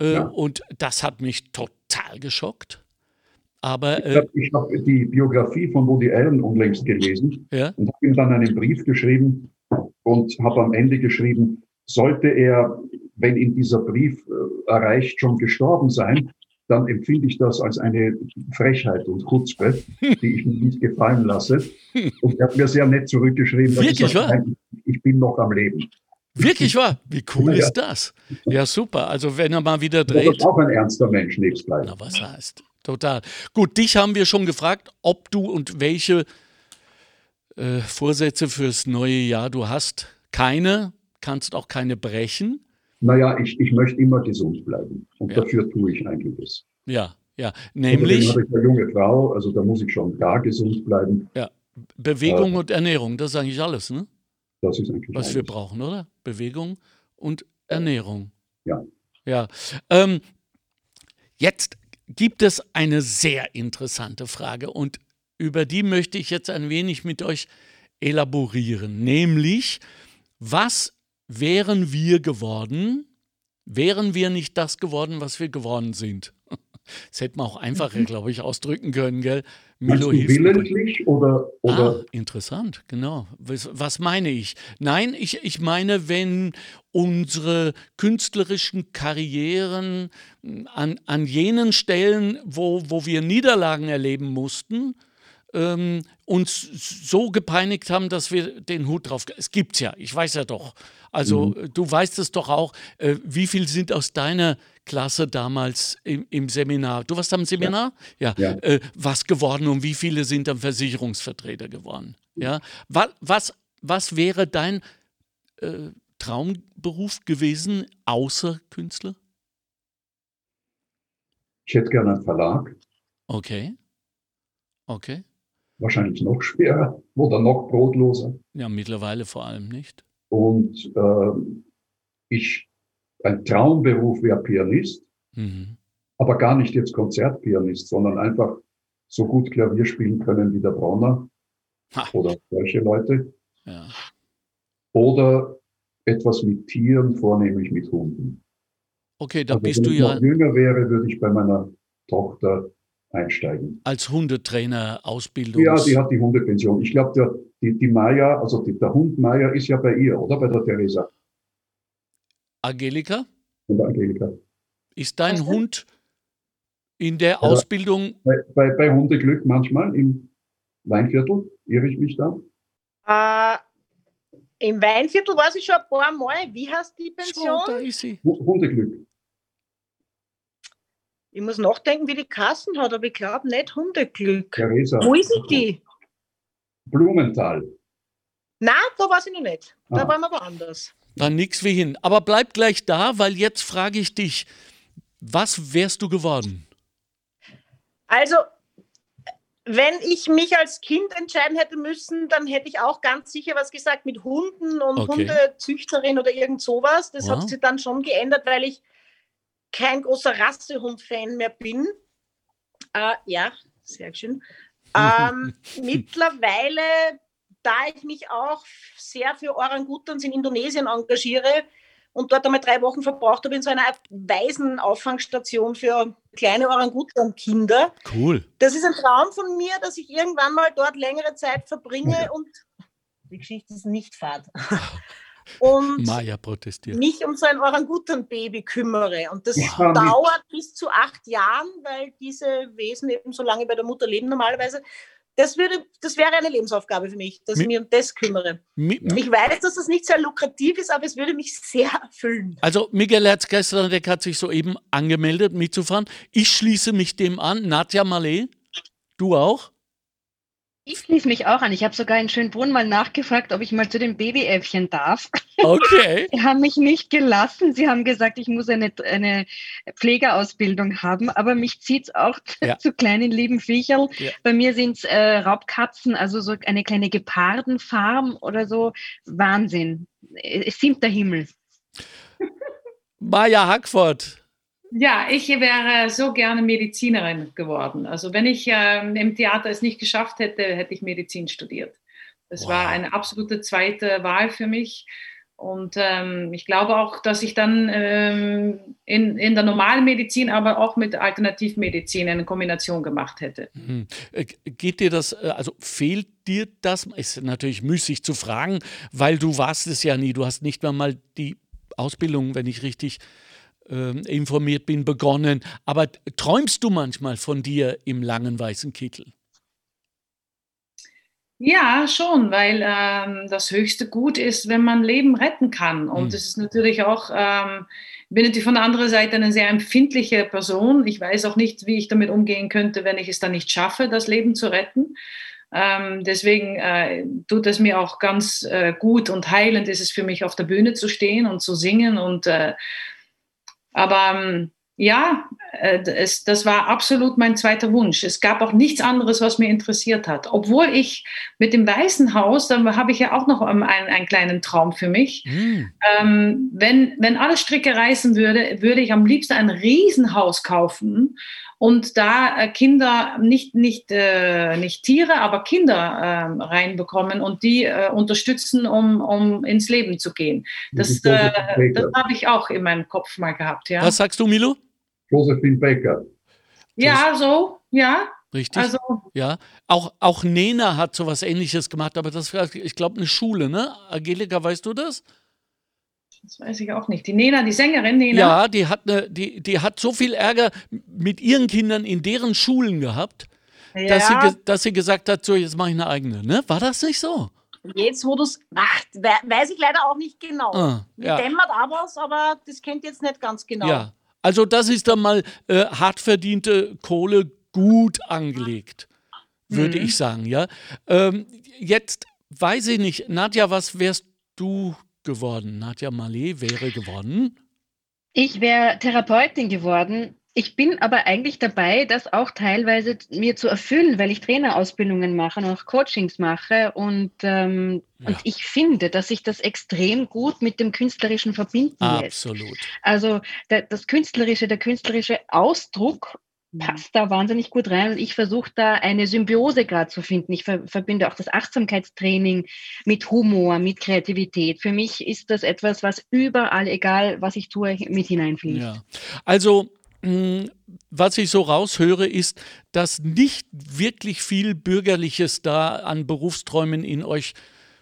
Äh, Ja. Und das hat mich total geschockt. Aber Ich äh, habe hab die Biografie von Woody Allen unlängst gelesen ja, und habe ihm dann einen Brief geschrieben und habe am Ende geschrieben, sollte er, wenn ihn dieser Brief äh, erreicht, schon gestorben sein, dann empfinde ich das als eine Frechheit und Chutzpe, die ich mir nicht gefallen lasse. Und er hat mir sehr nett zurückgeschrieben, dass Wirklich, ich, sage, ich bin noch am Leben. wirklich wahr. Wie cool Ja, ist das? Ja, super. Also wenn er mal wieder das dreht. ist auch ein ernster Mensch nebstbei. Na, was heißt? Total. Gut, dich haben wir schon gefragt, ob du und welche äh, Vorsätze fürs neue Jahr du hast. Keine, kannst auch keine brechen. Naja, ich, ich möchte immer gesund bleiben. Und Ja. dafür tue ich einiges. Ja, ja. Nämlich habe ich eine junge Frau, also da muss ich schon gar gesund bleiben. Bewegung und Ernährung. Das ist eigentlich alles, ne? Das ist eigentlich was wir alles. brauchen, oder? Bewegung und Ernährung. Ja. Ja. Ähm, jetzt gibt es eine sehr interessante Frage und über die möchte ich jetzt ein wenig mit euch elaborieren. Nämlich, was wären wir geworden, wären wir nicht das geworden, was wir geworden sind? Das hätte man auch einfacher, glaube ich, ausdrücken können, gell? Mir. willentlich oder, oder Ah, interessant, genau. Was, was meine ich? Nein, ich, ich meine, wenn unsere künstlerischen Karrieren mh, an, an jenen Stellen, wo, wo wir Niederlagen erleben mussten, ähm, uns so gepeinigt haben, dass wir den Hut drauf. Es gibt's ja, ich weiß ja doch. Also äh, du weißt es doch auch. Äh, wie viel sind aus deiner Klasse damals im, im Seminar? Du warst am Seminar? Ja. Ja. Äh, was geworden und wie viele sind dann Versicherungsvertreter geworden? Ja. Was, was, was wäre dein äh, Traumberuf gewesen außer Künstler? ich hätte gerne einen Verlag, Okay. Okay. Wahrscheinlich noch schwerer oder noch brotloser. Ja, mittlerweile vor allem nicht. Und ähm, ich, ein Traumberuf wäre Pianist, Mhm. aber gar nicht jetzt Konzertpianist, sondern einfach so gut Klavier spielen können wie der Bronner Ha. oder solche Leute. Ja. Oder etwas mit Tieren, vornehmlich mit Hunden. Okay, da Also bist wenn du ich ja noch jünger wäre, würde ich bei meiner Tochter einsteigen. als Hundetrainer Ausbildung. Ja, die hat die Hundepension. Ich glaube, der, die, die Maya, also die, der Hund Maya ist ja bei ihr, oder? Bei der Theresa Angelika, und Angelika. ist dein Was? Hund in der Ja. Ausbildung? Bei, bei, bei Hundeglück manchmal im Weinviertel, irre ich mich da? Äh, Im Weinviertel war sie schon ein paar Mal. Wie heißt die Schau, da Pension? ist sie. Hu- Hundeglück. Ich muss nachdenken, wie die Kassen hat, aber ich glaube nicht Hundeglück. Theresa. Wo ist die? Blumenthal. Nein, da war sie noch nicht. Da Ah. waren wir woanders. Dann nix wie hin. Aber bleib gleich da, weil jetzt frage ich dich, was wärst du geworden? Also, wenn ich mich als Kind entscheiden hätte müssen, dann hätte ich auch ganz sicher was gesagt mit Hunden und Okay. Hundezüchterin oder irgend sowas. Das Wow. hat sich dann schon geändert, weil ich kein großer Rassehund-Fan mehr bin. Äh, ja, sehr schön. Ähm, mittlerweile, da ich mich auch sehr für Orangutans in Indonesien engagiere und dort einmal drei Wochen verbraucht habe in so einer Waisenauffangstation für kleine Orangutan-Kinder, Cool. das ist ein Traum von mir, dass ich irgendwann mal dort längere Zeit verbringe und die Geschichte ist nicht fad. Und Maya protestiert. mich um so ein Orangutan-Baby kümmere. Und das mit- dauert bis zu acht Jahren, weil diese Wesen eben so lange bei der Mutter leben normalerweise. Das, würde, das wäre eine Lebensaufgabe für mich, dass ich Mi- mich um das kümmere. Mi Ich weiß, dass das nicht sehr lukrativ ist, aber es würde mich sehr erfüllen. Also Miguel Herzgeisterdeck hat sich soeben angemeldet, mitzufahren. Ich schließe mich dem an. Nadja Malé, du auch? Ich schließe mich auch an. Ich habe sogar in Schönbrunn mal nachgefragt, ob ich mal zu den Babyäffchen darf. Okay. Sie haben mich nicht gelassen. Sie haben gesagt, ich muss eine, eine Pflegeausbildung haben, aber mich zieht es auch Ja. zu kleinen lieben Viecherl. Ja. Bei mir sind es äh, Raubkatzen, also so eine kleine Gepardenfarm oder so. Wahnsinn. Es sind der Himmel. Maja Hackford. Ja, ich wäre so gerne Medizinerin geworden. Also wenn ich ähm, im Theater es nicht geschafft hätte, hätte ich Medizin studiert. Das Wow. war eine absolute zweite Wahl für mich. Und ähm, ich glaube auch, dass ich dann ähm, in, in der normalen Medizin, aber auch mit Alternativmedizin eine Kombination gemacht hätte. Hm. Äh, Geht dir das, äh, also fehlt dir das? Ist natürlich müßig zu fragen, weil du warst es ja nie. Du hast nicht mal die Ausbildung, wenn ich richtig ähm, informiert bin, begonnen. Aber träumst du manchmal von dir im langen weißen Kittel? Ja, schon, weil ähm, das höchste Gut ist, wenn man Leben retten kann. Und Mhm. es ist natürlich auch, ähm, ich bin natürlich von der anderen Seite eine sehr empfindliche Person. Ich weiß auch nicht, wie ich damit umgehen könnte, wenn ich es dann nicht schaffe, das Leben zu retten. Ähm, deswegen äh, tut es mir auch ganz äh, gut und heilend ist es für mich, auf der Bühne zu stehen und zu singen. Und, äh, aber ähm, ja, äh, es, das war absolut mein zweiter Wunsch. Es gab auch nichts anderes, was mir interessiert hat. Obwohl ich mit dem Weißen Haus, da habe ich ja auch noch einen, einen kleinen Traum für mich. Hm. Ähm, wenn, wenn alle Stricke reißen würde, würde ich am liebsten ein Riesenhaus kaufen und da äh, Kinder, nicht, nicht, äh, nicht Tiere, aber Kinder ähm, reinbekommen und die äh, unterstützen, um, um ins Leben zu gehen. Das, äh, das habe ich auch in meinem Kopf mal gehabt. Ja, Was sagst du, Milo? Josephine Baker. ja so, ja. Richtig? Also, ja. Auch, auch Nena hat sowas ähnliches gemacht, aber das war, ich glaube, eine Schule, ne? Angelika, weißt du das? Das weiß ich auch nicht. Die Nena, die Sängerin Nena. Ja, die hat, ne, die, die hat so viel Ärger mit ihren Kindern in deren Schulen gehabt, dass, sie, dass sie gesagt hat, so, jetzt mache ich eine eigene. Ne? War das nicht so? Jetzt, wo du es macht, weiß ich leider auch nicht genau. Ah, ja. dämmert was, aber das kennt jetzt nicht ganz genau. Ja, also das ist dann mal äh, hart verdiente Kohle gut angelegt, würde Mhm. ich sagen, ja. Ähm, jetzt weiß ich nicht, Nadja, was wärst du geworden? Nadja Malé wäre geworden. Ich wäre Therapeutin geworden. Ich bin aber eigentlich dabei, das auch teilweise mir zu erfüllen, weil ich Trainerausbildungen mache und auch Coachings mache. Und, ähm, Ja. und ich finde, dass sich das extrem gut mit dem Künstlerischen verbinden lässt. Absolut. Also der, das Künstlerische, der künstlerische Ausdruck. Passt da wahnsinnig gut rein und ich versuche da eine Symbiose gerade zu finden. Ich ver verbinde auch das Achtsamkeitstraining mit Humor, mit Kreativität. Für mich ist das etwas, was überall, egal was ich tue, mit hineinfließt. Ja. Also, mh, was ich so raushöre, ist, dass nicht wirklich viel Bürgerliches da an Berufsträumen in euch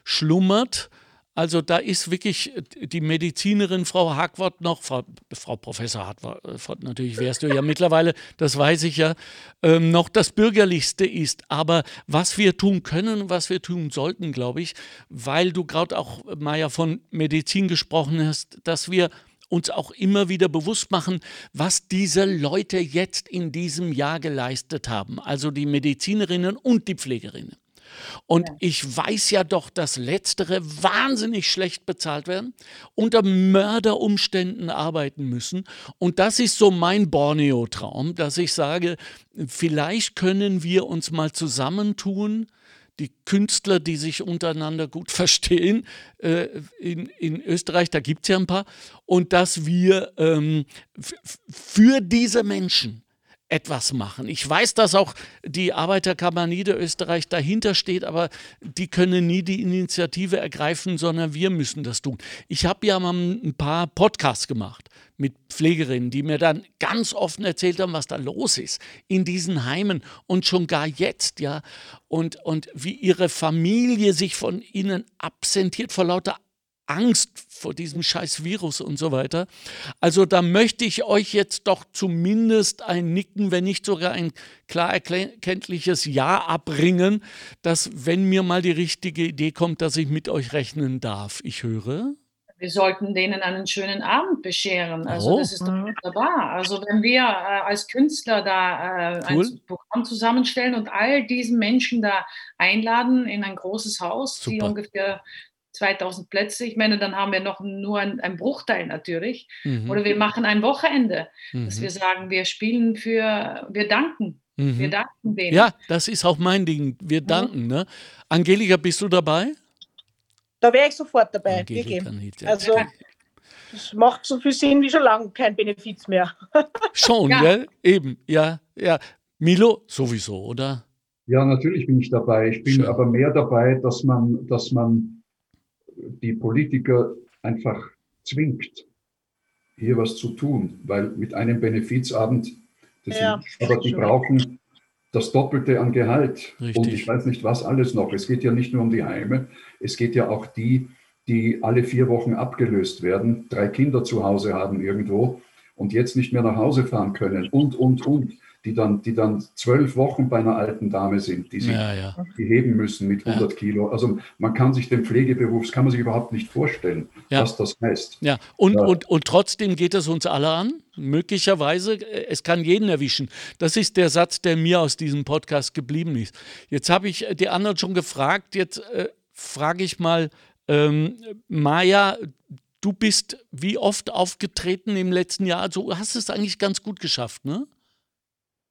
schlummert. Also da ist wirklich die Medizinerin Frau Hagwort noch, Frau, Frau Professor Hagwort, natürlich wärst du ja mittlerweile, das weiß ich ja, ähm, noch das Bürgerlichste ist. Aber was wir tun können, was wir tun sollten, glaube ich, weil du gerade auch, Maja, von Medizin gesprochen hast, dass wir uns auch immer wieder bewusst machen, was diese Leute jetzt in diesem Jahr geleistet haben. Also die Medizinerinnen und die Pflegerinnen. Und ich weiß ja doch, dass letztere wahnsinnig schlecht bezahlt werden, unter Mörderumständen arbeiten müssen. Und das ist so mein Borneo-Traum, dass ich sage, vielleicht können wir uns mal zusammentun, die Künstler, die sich untereinander gut verstehen, äh, in, in Österreich, da gibt es ja ein paar, und dass wir ähm, für diese Menschen etwas machen. Ich weiß, dass auch die Arbeiterkammer Niederösterreich dahinter steht, aber die können nie die Initiative ergreifen, sondern wir müssen das tun. Ich habe ja mal ein paar Podcasts gemacht mit Pflegerinnen, die mir dann ganz offen erzählt haben, was da los ist in diesen Heimen und schon gar jetzt, ja, und, und wie ihre Familie sich von ihnen absentiert vor lauter Angst vor diesem scheiß Virus und so weiter. Also da möchte ich euch jetzt doch zumindest ein Nicken, wenn nicht sogar ein klar erkenntliches Ja abbringen, dass wenn mir mal die richtige Idee kommt, dass ich mit euch rechnen darf. Ich höre. wir sollten denen einen schönen Abend bescheren. Also Oh. das ist doch wunderbar. Also wenn wir äh, als Künstler da äh, Cool. ein Programm zusammenstellen und all diesen Menschen da einladen in ein großes Haus, die Super. ungefähr 2000 Plätze, ich meine, dann haben wir noch nur ein, ein Bruchteil natürlich. Mhm. Oder wir machen ein Wochenende, dass Mhm. wir sagen, wir spielen für, wir danken. Wir Mhm. danken denen. Ja, das ist auch mein Ding. Wir danken. Ne? Angelika, bist du dabei? Da wäre ich sofort dabei. Wir Angelika gehen. nicht. Also, das macht so viel Sinn wie schon lange kein Benefiz mehr. Schon, Ja. gell? Eben, ja, ja. Milo, sowieso, oder? Ja, natürlich bin ich dabei. Ich bin Schön. aber mehr dabei, dass man, dass man die Politiker einfach zwingt, hier was zu tun, weil mit einem Benefizabend, das Ja, sind, aber die schon. brauchen das Doppelte an Gehalt. Richtig. Und ich weiß nicht, was alles noch. Es geht ja nicht nur um die Heime, es geht ja auch die, die alle vier Wochen abgelöst werden, drei Kinder zu Hause haben irgendwo und jetzt nicht mehr nach Hause fahren können und, und, und, die dann, die dann zwölf Wochen bei einer alten Dame sind, die sich Ja, ja. die heben müssen mit 100 Kilo. Also man kann sich den Pflegeberuf, das kann man sich überhaupt nicht vorstellen, Ja. was das heißt. Ja, und, Ja. Und, und trotzdem geht es uns alle an. Möglicherweise, äh, es kann jeden erwischen. Das ist der Satz, der mir aus diesem Podcast geblieben ist. Jetzt habe ich äh, die anderen schon gefragt, jetzt äh, frage ich mal, ähm, Maja, du bist wie oft aufgetreten im letzten Jahr? Also du hast es eigentlich ganz gut geschafft, ne?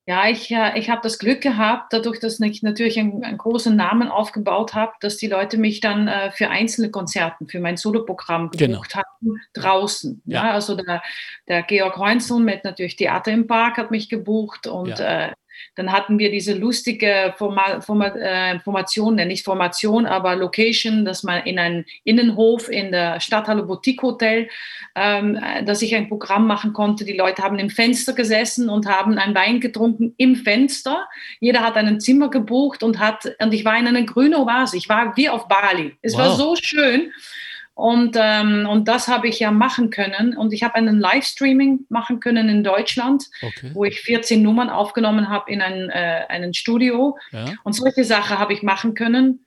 Ja, ich, äh, ich habe das Glück gehabt, dadurch, dass ich natürlich einen, einen großen Namen aufgebaut habe, dass die Leute mich dann äh, für einzelne Konzerten, für mein Soloprogramm Genau. gebucht haben, draußen. Ja, Ja. also der, der Georg Heinzel mit natürlich Theater im Park hat mich gebucht und äh, dann hatten wir diese lustige Forma, Forma, äh, Formation, nicht Formation, aber Location, dass man in einen Innenhof in der Stadthalle Boutique Hotel, ähm, äh, dass ich ein Programm machen konnte. Die Leute haben im Fenster gesessen und haben ein Wein getrunken im Fenster. Jeder hat ein Zimmer gebucht und hat, und ich war in einer grünen Oase. Ich war wie auf Bali. Es war Wow. so schön. Und, ähm, und das habe ich ja machen können. Und ich habe einen Livestreaming machen können in Deutschland, Okay. wo ich 14 Nummern aufgenommen habe in ein, äh, einen Studio. Ja. Und solche Sachen habe ich machen können.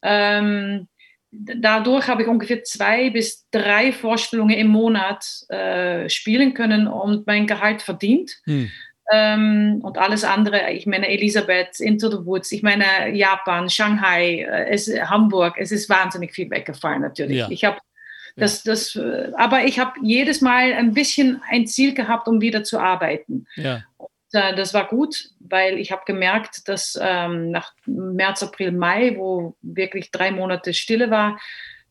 Ähm, dadurch habe ich ungefähr zwei bis drei Vorstellungen im Monat äh, spielen können und mein Gehalt verdient. Hm. Ähm, und alles andere, ich meine Elisabeth, Into the Woods, ich meine Japan, Shanghai, äh, es, Hamburg, es ist wahnsinnig viel weggefallen natürlich. Ja. Ich habe das, das, äh, aber ich habe jedes Mal ein bisschen ein Ziel gehabt, um wieder zu arbeiten. Ja. Äh, Das war gut, weil ich habe gemerkt, dass ähm, nach März, April, Mai, wo wirklich drei Monate Stille war,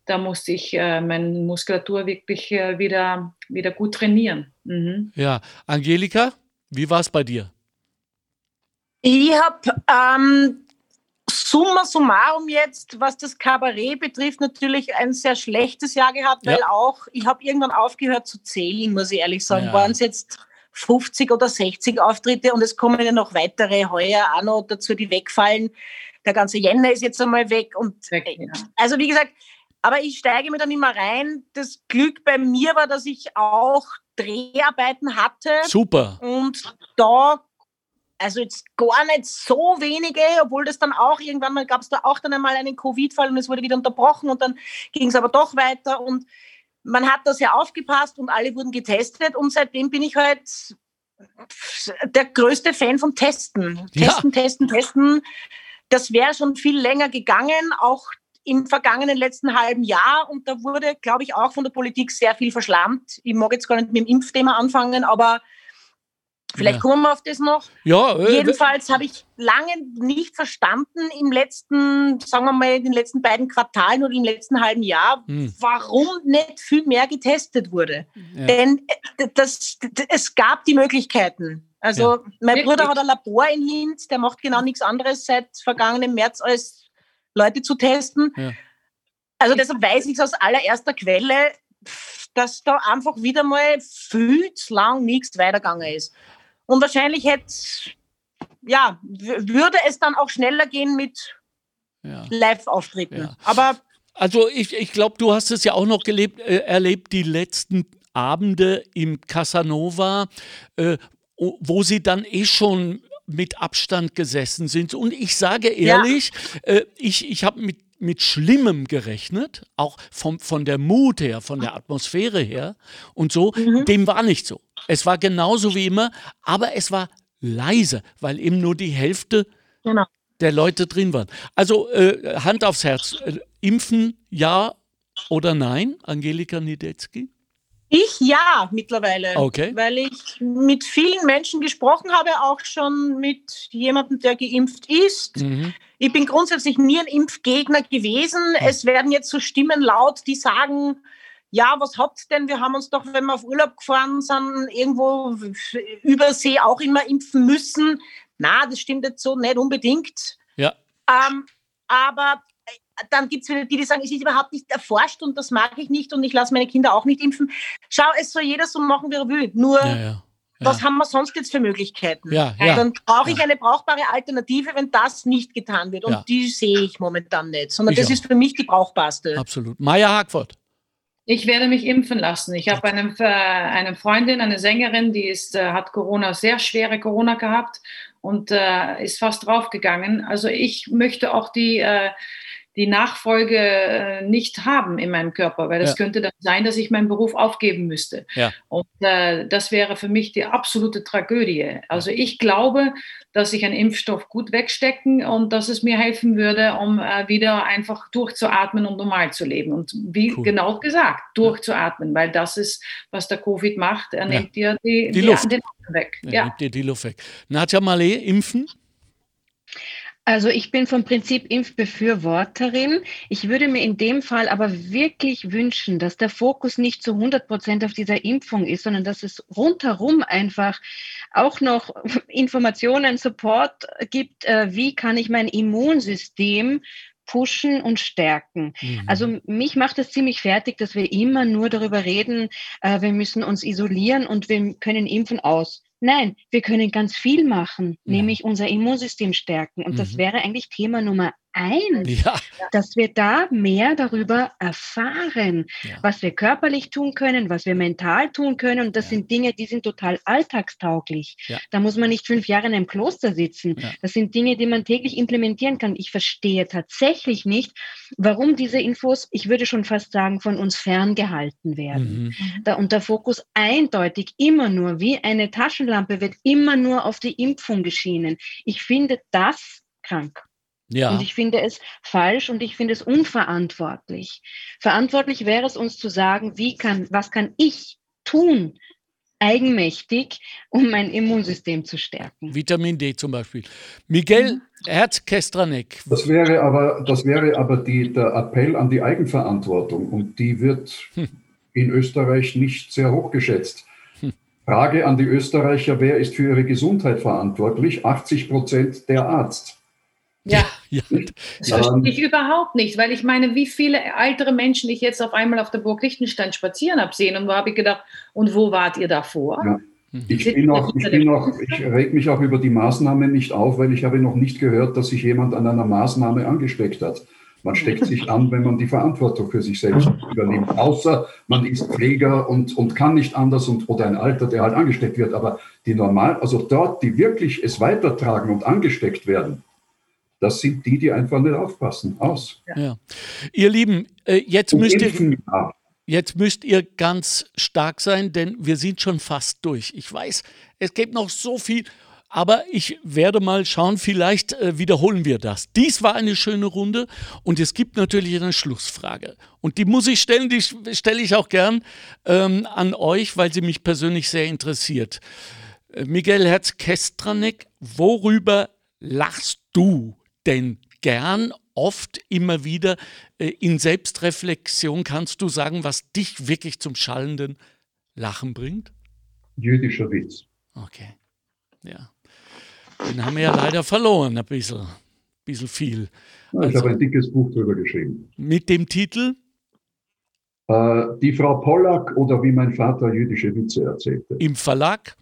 da musste ich äh, meine Muskulatur wirklich äh, wieder, wieder gut trainieren. Mhm. ja. Angelika, wie war es bei dir? Ich habe ähm, summa summarum jetzt, was das Kabarett betrifft, natürlich ein sehr schlechtes Jahr gehabt, weil Ja. auch, ich habe irgendwann aufgehört zu zählen, muss ich ehrlich sagen. Ja. Waren es jetzt 50 oder 60 Auftritte und es kommen ja noch weitere heuer auch noch dazu, die wegfallen. Der ganze Jänner ist jetzt einmal weg und ja. also wie gesagt, aber ich steige mir dann immer rein. Das Glück bei mir war, dass ich auch Dreharbeiten hatte. Super. Und da, also jetzt gar nicht so wenige, obwohl das dann auch irgendwann mal gab es da auch dann einmal einen Covid-Fall und es wurde wieder unterbrochen und dann ging es aber doch weiter und man hat da sehr aufgepasst und alle wurden getestet und seitdem bin ich halt der größte Fan von Testen. Ja. Testen, testen, testen. Das wäre schon viel länger gegangen, auch im vergangenen letzten halben Jahr. Und da wurde, glaube ich, auch von der Politik sehr viel verschlammt. Ich mag jetzt gar nicht mit dem Impfthema anfangen, aber vielleicht Ja. kommen wir auf das noch. Ja, äh, Jedenfalls habe ich lange nicht verstanden im letzten, sagen wir mal, in den letzten beiden Quartalen oder im letzten halben Jahr, Hm. warum nicht viel mehr getestet wurde. Ja. Denn äh, das, das, es gab die Möglichkeiten. Also mein Wirklich? Bruder hat ein Labor in Linz, der macht genau nichts anderes seit vergangenem März als Leute zu testen. Ja. Also deshalb weiß ich es aus allererster Quelle, dass da einfach wieder mal viel zu lang nichts weitergegangen ist. Und wahrscheinlich hätte, ja, würde es dann auch schneller gehen mit ja. Live-Auftritten. Ja. Aber Also ich, ich glaube, du hast es ja auch noch gelebt, äh, erlebt, die letzten Abende im Casanova, äh, wo sie dann eh schon mit Abstand gesessen sind. Und ich sage ehrlich, äh, ich, ich habe mit mit Schlimmem gerechnet, auch vom, von der Mut her, von der Atmosphäre her und so. Mhm. Dem war nicht so. Es war genauso wie immer, aber es war leise, weil eben nur die Hälfte Genau. der Leute drin waren. Also äh, Hand aufs Herz, äh, impfen ja oder nein, Angelika Niedetzky? Ich ja mittlerweile, Okay. weil ich mit vielen Menschen gesprochen habe, auch schon mit jemandem, der geimpft ist. Mhm. Ich bin grundsätzlich nie ein Impfgegner gewesen. Es werden jetzt so Stimmen laut, die sagen, ja, was habt ihr denn? Wir haben uns doch, wenn wir auf Urlaub gefahren sind, irgendwo über See auch immer impfen müssen. Na, das stimmt jetzt so nicht unbedingt. Ja. Ähm, aber dann gibt es wieder die, die sagen, es ist überhaupt nicht erforscht und das mag ich nicht und ich lasse meine Kinder auch nicht impfen. Schau, es soll jeder so machen, wie er will. Nur, Ja, ja. was Ja, haben wir sonst jetzt für Möglichkeiten? ja, ja. Dann brauche ich eine brauchbare Alternative, wenn das nicht getan wird. Und Ja. die sehe ich momentan nicht, sondern Ich das auch. ist für mich die brauchbarste. absolut. Maya Hagford. Ich werde mich impfen lassen. Ich habe eine, äh, eine Freundin, eine Sängerin, die ist, äh, hat Corona, sehr schwere Corona gehabt und äh, ist fast draufgegangen. Also ich möchte auch die, äh, die Nachfolge äh, nicht haben in meinem Körper, weil es Ja. könnte dann sein, dass ich meinen Beruf aufgeben müsste. Ja. Und äh, das wäre für mich die absolute Tragödie. Also ich glaube, dass ich einen Impfstoff gut wegstecken und dass es mir helfen würde, um äh, wieder einfach durchzuatmen und normal zu leben. Und wie Cool. genau gesagt, durchzuatmen, weil das ist, was der Covid macht. Er nimmt dir die, Die Luft. den Atem weg. Ja. Nimmt dir die Luft weg. Nadja Malé, impfen? Also ich bin vom Prinzip Impfbefürworterin. Ich würde mir in dem Fall aber wirklich wünschen, dass der Fokus nicht zu 100 Prozent auf dieser Impfung ist, sondern dass es rundherum einfach auch noch Informationen, Support gibt, äh, wie kann ich mein Immunsystem pushen und stärken. Mhm. Also mich macht es ziemlich fertig, dass wir immer nur darüber reden, äh, wir müssen uns isolieren und wir können impfen aus. Nein, wir können ganz viel machen, Ja. nämlich unser Immunsystem stärken. Und das Mhm. wäre eigentlich Thema Nummer eins, ja, dass wir da mehr darüber erfahren, Ja. was wir körperlich tun können, was wir mental tun können. Und das Ja. sind Dinge, die sind total alltagstauglich. Da muss man nicht fünf Jahre in einem Kloster sitzen. Das sind Dinge, die man täglich implementieren kann. Ich verstehe tatsächlich nicht, warum diese Infos, ich würde schon fast sagen, von uns ferngehalten werden. mhm. Da, und der Fokus eindeutig immer nur wie eine Taschenlampe wird immer nur auf die Impfung geschienen. Ich finde das krank. Ja. Und ich finde es falsch und ich finde es unverantwortlich. Verantwortlich wäre es uns zu sagen, wie kann, was kann ich tun, eigenmächtig, um mein Immunsystem zu stärken. Vitamin D zum Beispiel. Miguel Herzkestranek. Das wäre aber, das wäre aber die, der Appell an die Eigenverantwortung und die wird in Österreich nicht sehr hoch geschätzt. Frage an die Österreicher, wer ist für ihre Gesundheit verantwortlich? 80 Prozent der Arzt. Ja, Ja, das verstehe ich überhaupt nicht, weil ich meine, wie viele ältere Menschen ich jetzt auf einmal auf der Burg Liechtenstein spazieren habe sehen und wo habe ich gedacht, und wo wart ihr davor? Ja. Ich bin auch, ich bin auch, ich reg mich auch über die Maßnahme nicht auf, weil ich habe noch nicht gehört, dass sich jemand an einer Maßnahme angesteckt hat. Man steckt sich an, wenn man die Verantwortung für sich selbst übernimmt. Außer man ist Pfleger und, und kann nicht anders und, oder ein Alter, der halt angesteckt wird. Aber die normal, also dort, die wirklich es weitertragen und angesteckt werden, das sind die, die einfach nicht aufpassen. Aus. ja. Ihr Lieben, äh, jetzt Und müsst ihr ja. Jetzt müsst ihr ganz stark sein, denn wir sind schon fast durch. Ich weiß, es gibt noch so viel, aber ich werde mal schauen, vielleicht äh, wiederholen wir das. Dies war eine schöne Runde und es gibt natürlich eine Schlussfrage. Und die muss ich stellen, die stelle ich auch gern ähm, an euch, weil sie mich persönlich sehr interessiert. Äh, Miguel Herz-Kestranek, worüber lachst du denn gern, oft, immer wieder äh, in Selbstreflexion? Kannst du sagen, was dich wirklich zum schallenden Lachen bringt? Jüdischer Witz. Okay, ja. Den haben wir ja leider verloren, ein bisschen, bisschen viel. Ja, Ich Also- habe ein dickes Buch darüber geschrieben. Mit dem Titel? Äh, die Frau Pollack oder wie mein Vater jüdische Witze erzählte. Im Verlag?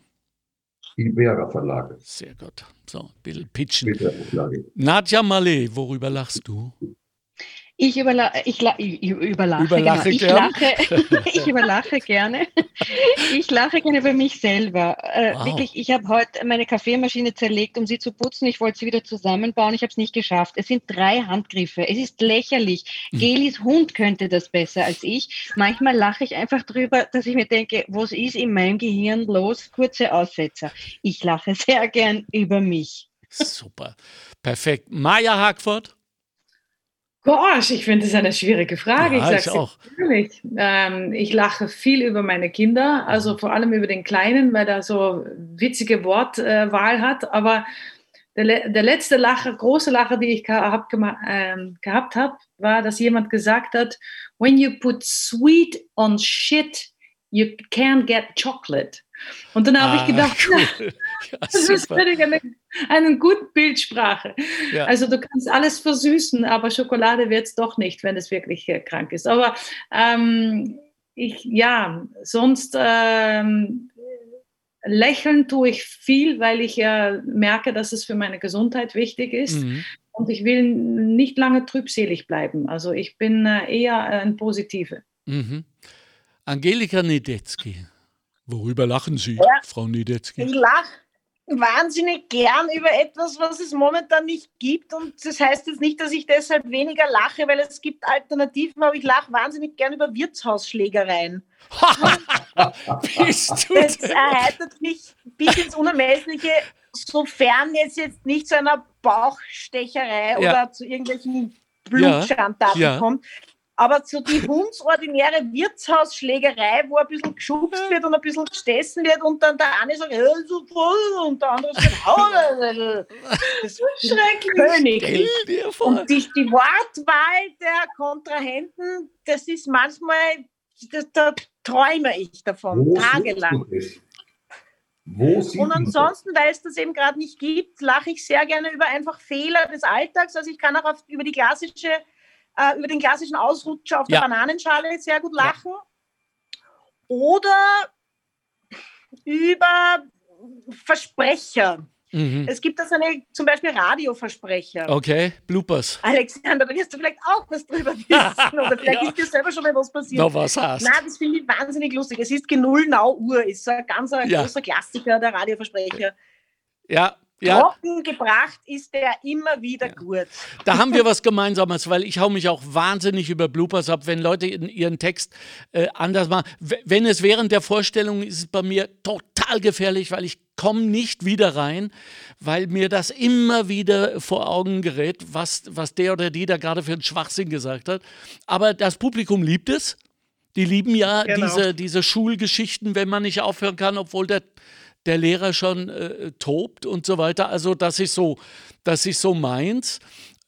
Ibera Verlage. Sehr gut. So, ein bisschen pitchen. Nadja Malé, worüber lachst du? Ich, überla ich, ich überlache, Überlache genau. ich, lache, ich überlache gerne. Ich lache gerne über mich selber. Äh, Wow. Wirklich, ich habe heute meine Kaffeemaschine zerlegt, um sie zu putzen. Ich wollte sie wieder zusammenbauen. Ich habe es nicht geschafft. Es sind drei Handgriffe. Es ist lächerlich. Hm. Gelis Hund könnte das besser als ich. Manchmal lache ich einfach drüber, dass ich mir denke, was ist in meinem Gehirn los? Kurze Aussetzer. Ich lache sehr gern über mich. Super. Perfekt. Maja Hagford? Gosh, ich finde das eine schwierige Frage. Ja, ich sage auch. ehrlich. Ähm, ich lache viel über meine Kinder, also vor allem über den Kleinen, weil er so witzige Wortwahl hat. Aber der, der letzte Lacher, große Lacher, die ich hab ähm, gehabt habe, war, dass jemand gesagt hat, when you put sweet on shit, you can't get chocolate. Und dann habe ich gedacht, Ah, cool. Ja, das ist wirklich eine, eine gute Bildsprache. Ja. Also du kannst alles versüßen, aber Schokolade wird es doch nicht, wenn es wirklich äh, krank ist. Aber ähm, ich, ja, sonst ähm, lächeln tue ich viel, weil ich ja merke, dass es für meine Gesundheit wichtig ist. Mhm. Und ich will nicht lange trübselig bleiben. Also ich bin äh, eher ein Positive. Mhm. Angelika Niedetzky. Worüber lachen Sie, Ja. Frau Niedetzky? Ich lache wahnsinnig gern über etwas, was es momentan nicht gibt. Und das heißt jetzt nicht, dass ich deshalb weniger lache, weil es gibt Alternativen, aber ich lache wahnsinnig gern über Wirtshausschlägereien. Bist du Das erheitert mich bis ins Unermessliche, sofern es jetzt nicht zu einer Bauchstecherei Ja. oder zu irgendwelchen Blutschandtaten Ja. kommt. Aber so die hundsordinäre Wirtshausschlägerei, wo ein bisschen geschubst wird und ein bisschen gestessen wird und dann der eine sagt, "Äh, so voll", und der andere sagt, "Hau, das ist Schrecklich. König. Und die, die Wortwahl der Kontrahenten, das ist manchmal, das, da träume ich davon, Wo tagelang. Und ansonsten, weil es das eben gerade nicht gibt, lache ich sehr gerne über einfach Fehler des Alltags. Also ich kann auch auf, über die klassische, äh, über den klassischen Ausrutscher auf Ja. der Bananenschale sehr gut lachen. Oder über Versprecher. Mhm. Es gibt da so eine, zum Beispiel Radioversprecher. Okay, Bloopers. Alexander, da wirst du vielleicht auch was drüber wissen. Oder vielleicht Ja. ist dir selber schon mal was passiert. Noch was hast. Nein, das finde ich wahnsinnig lustig. Es ist Genull Uhr, ist so ein ganz ein Ja. großer Klassiker der Radioversprecher. Ja, ja. Trocken gebracht ist der immer wieder gut. Da haben wir was Gemeinsames, weil ich hau mich auch wahnsinnig über Bloopers ab, wenn Leute in ihren Text äh, anders machen. Wenn es während der Vorstellung ist, ist es bei mir total gefährlich, weil ich komme nicht wieder rein, weil mir das immer wieder vor Augen gerät, was, was der oder die da gerade für einen Schwachsinn gesagt hat. Aber das Publikum liebt es. Die lieben ja Genau. diese, diese Schulgeschichten, wenn man nicht aufhören kann, obwohl der, der Lehrer schon äh, tobt und so weiter. Also das ist so, das ist so meins.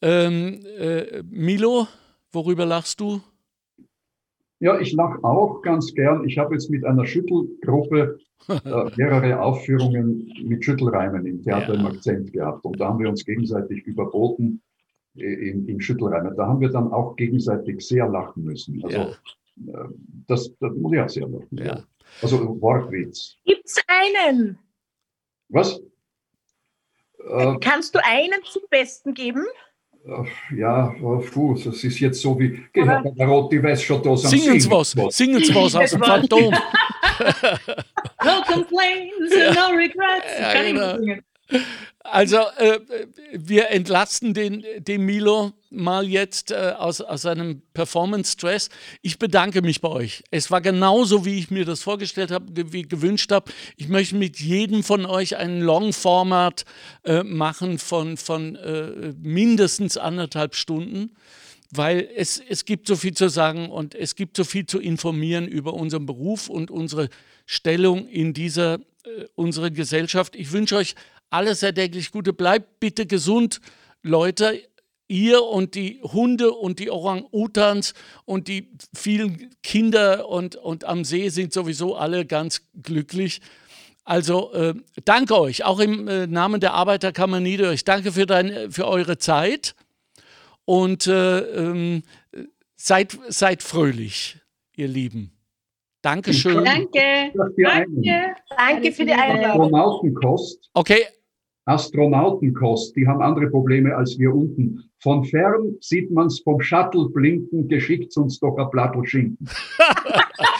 Ähm, äh, Milo, worüber lachst du? Ja, ich lache auch ganz gern. Ich habe jetzt mit einer Schüttelgruppe äh, mehrere Aufführungen mit Schüttelreimen im Theater Ja. im Akzent gehabt. Und da haben wir uns gegenseitig überboten äh, im, im Schüttelreimen. Da haben wir dann auch gegenseitig sehr lachen müssen. Also Ja. äh, das, das muss ich auch sehr lachen. Ja. Also Wortwitz. Gibt's einen? Was? Äh, Kannst du einen zum Besten geben? äh, ja, puh, das ist jetzt so wie, geh der Rotti weiß schon da sind Singen Sie Sie was, singen Sie was aus dem Phantom. No complaints and no regrets. Ja, Kann ich genau. Also, äh, wir entlasten den, den Milo mal jetzt äh, aus, aus seinem Performance-Stress. Ich bedanke mich bei euch. Es war genauso, wie ich mir das vorgestellt habe, wie gewünscht habe. Ich möchte mit jedem von euch einen Long-Format äh, machen von, von äh, mindestens anderthalb Stunden weil es, es gibt so viel zu sagen und es gibt so viel zu informieren über unseren Beruf und unsere Stellung in dieser äh, unsere Gesellschaft. Ich wünsche euch alles erdenklich Gute. Bleibt bitte gesund, Leute. Ihr und die Hunde und die Orang-Utans und die vielen Kinder und, und am See sind sowieso alle ganz glücklich. Also äh, danke euch, auch im äh, Namen der Arbeiterkammer Niederösterreich. Danke für, dein, für eure Zeit und äh, ähm, seid, seid fröhlich, ihr Lieben. Dankeschön. Danke. Danke. Danke für die. Einladung. Okay, Astronautenkost. Die haben andere Probleme als wir unten. Von fern sieht man es vom Shuttle blinken, geschickt uns doch ein Plattel Schinken.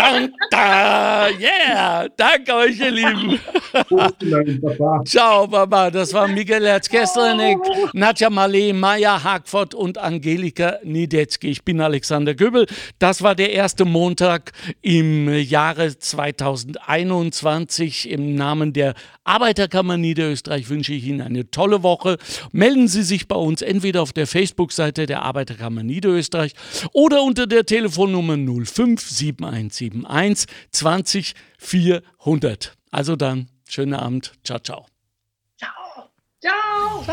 Dank, da, yeah, danke euch, ihr Lieben. Ciao, Baba. Das war Miguel Herz-Kestlerneck, Nadja Malé, Maya Hagford und Angelika Niedetzky. Ich bin Alexander Göbel. Das war der erste Montag im Jahre 2021. Im Namen der Arbeiterkammer Niederösterreich wünsche ich Ihnen eine tolle Woche. Melden Sie sich bei uns entweder auf der Facebook-Seite der Arbeiterkammer Niederösterreich oder unter der Telefonnummer 05717 20 400. Also dann, schönen Abend. Ciao, ciao. Ciao. Ciao.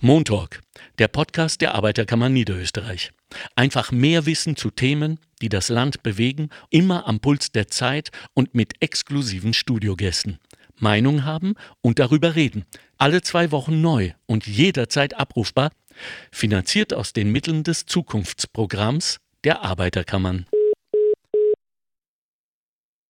Montalk, der Podcast der Arbeiterkammer Niederösterreich. Einfach mehr Wissen zu Themen, die das Land bewegen, immer am Puls der Zeit und mit exklusiven Studiogästen. Meinung haben und darüber reden. Alle zwei Wochen neu und jederzeit abrufbar. Finanziert aus den Mitteln des Zukunftsprogramms der Arbeiterkammern.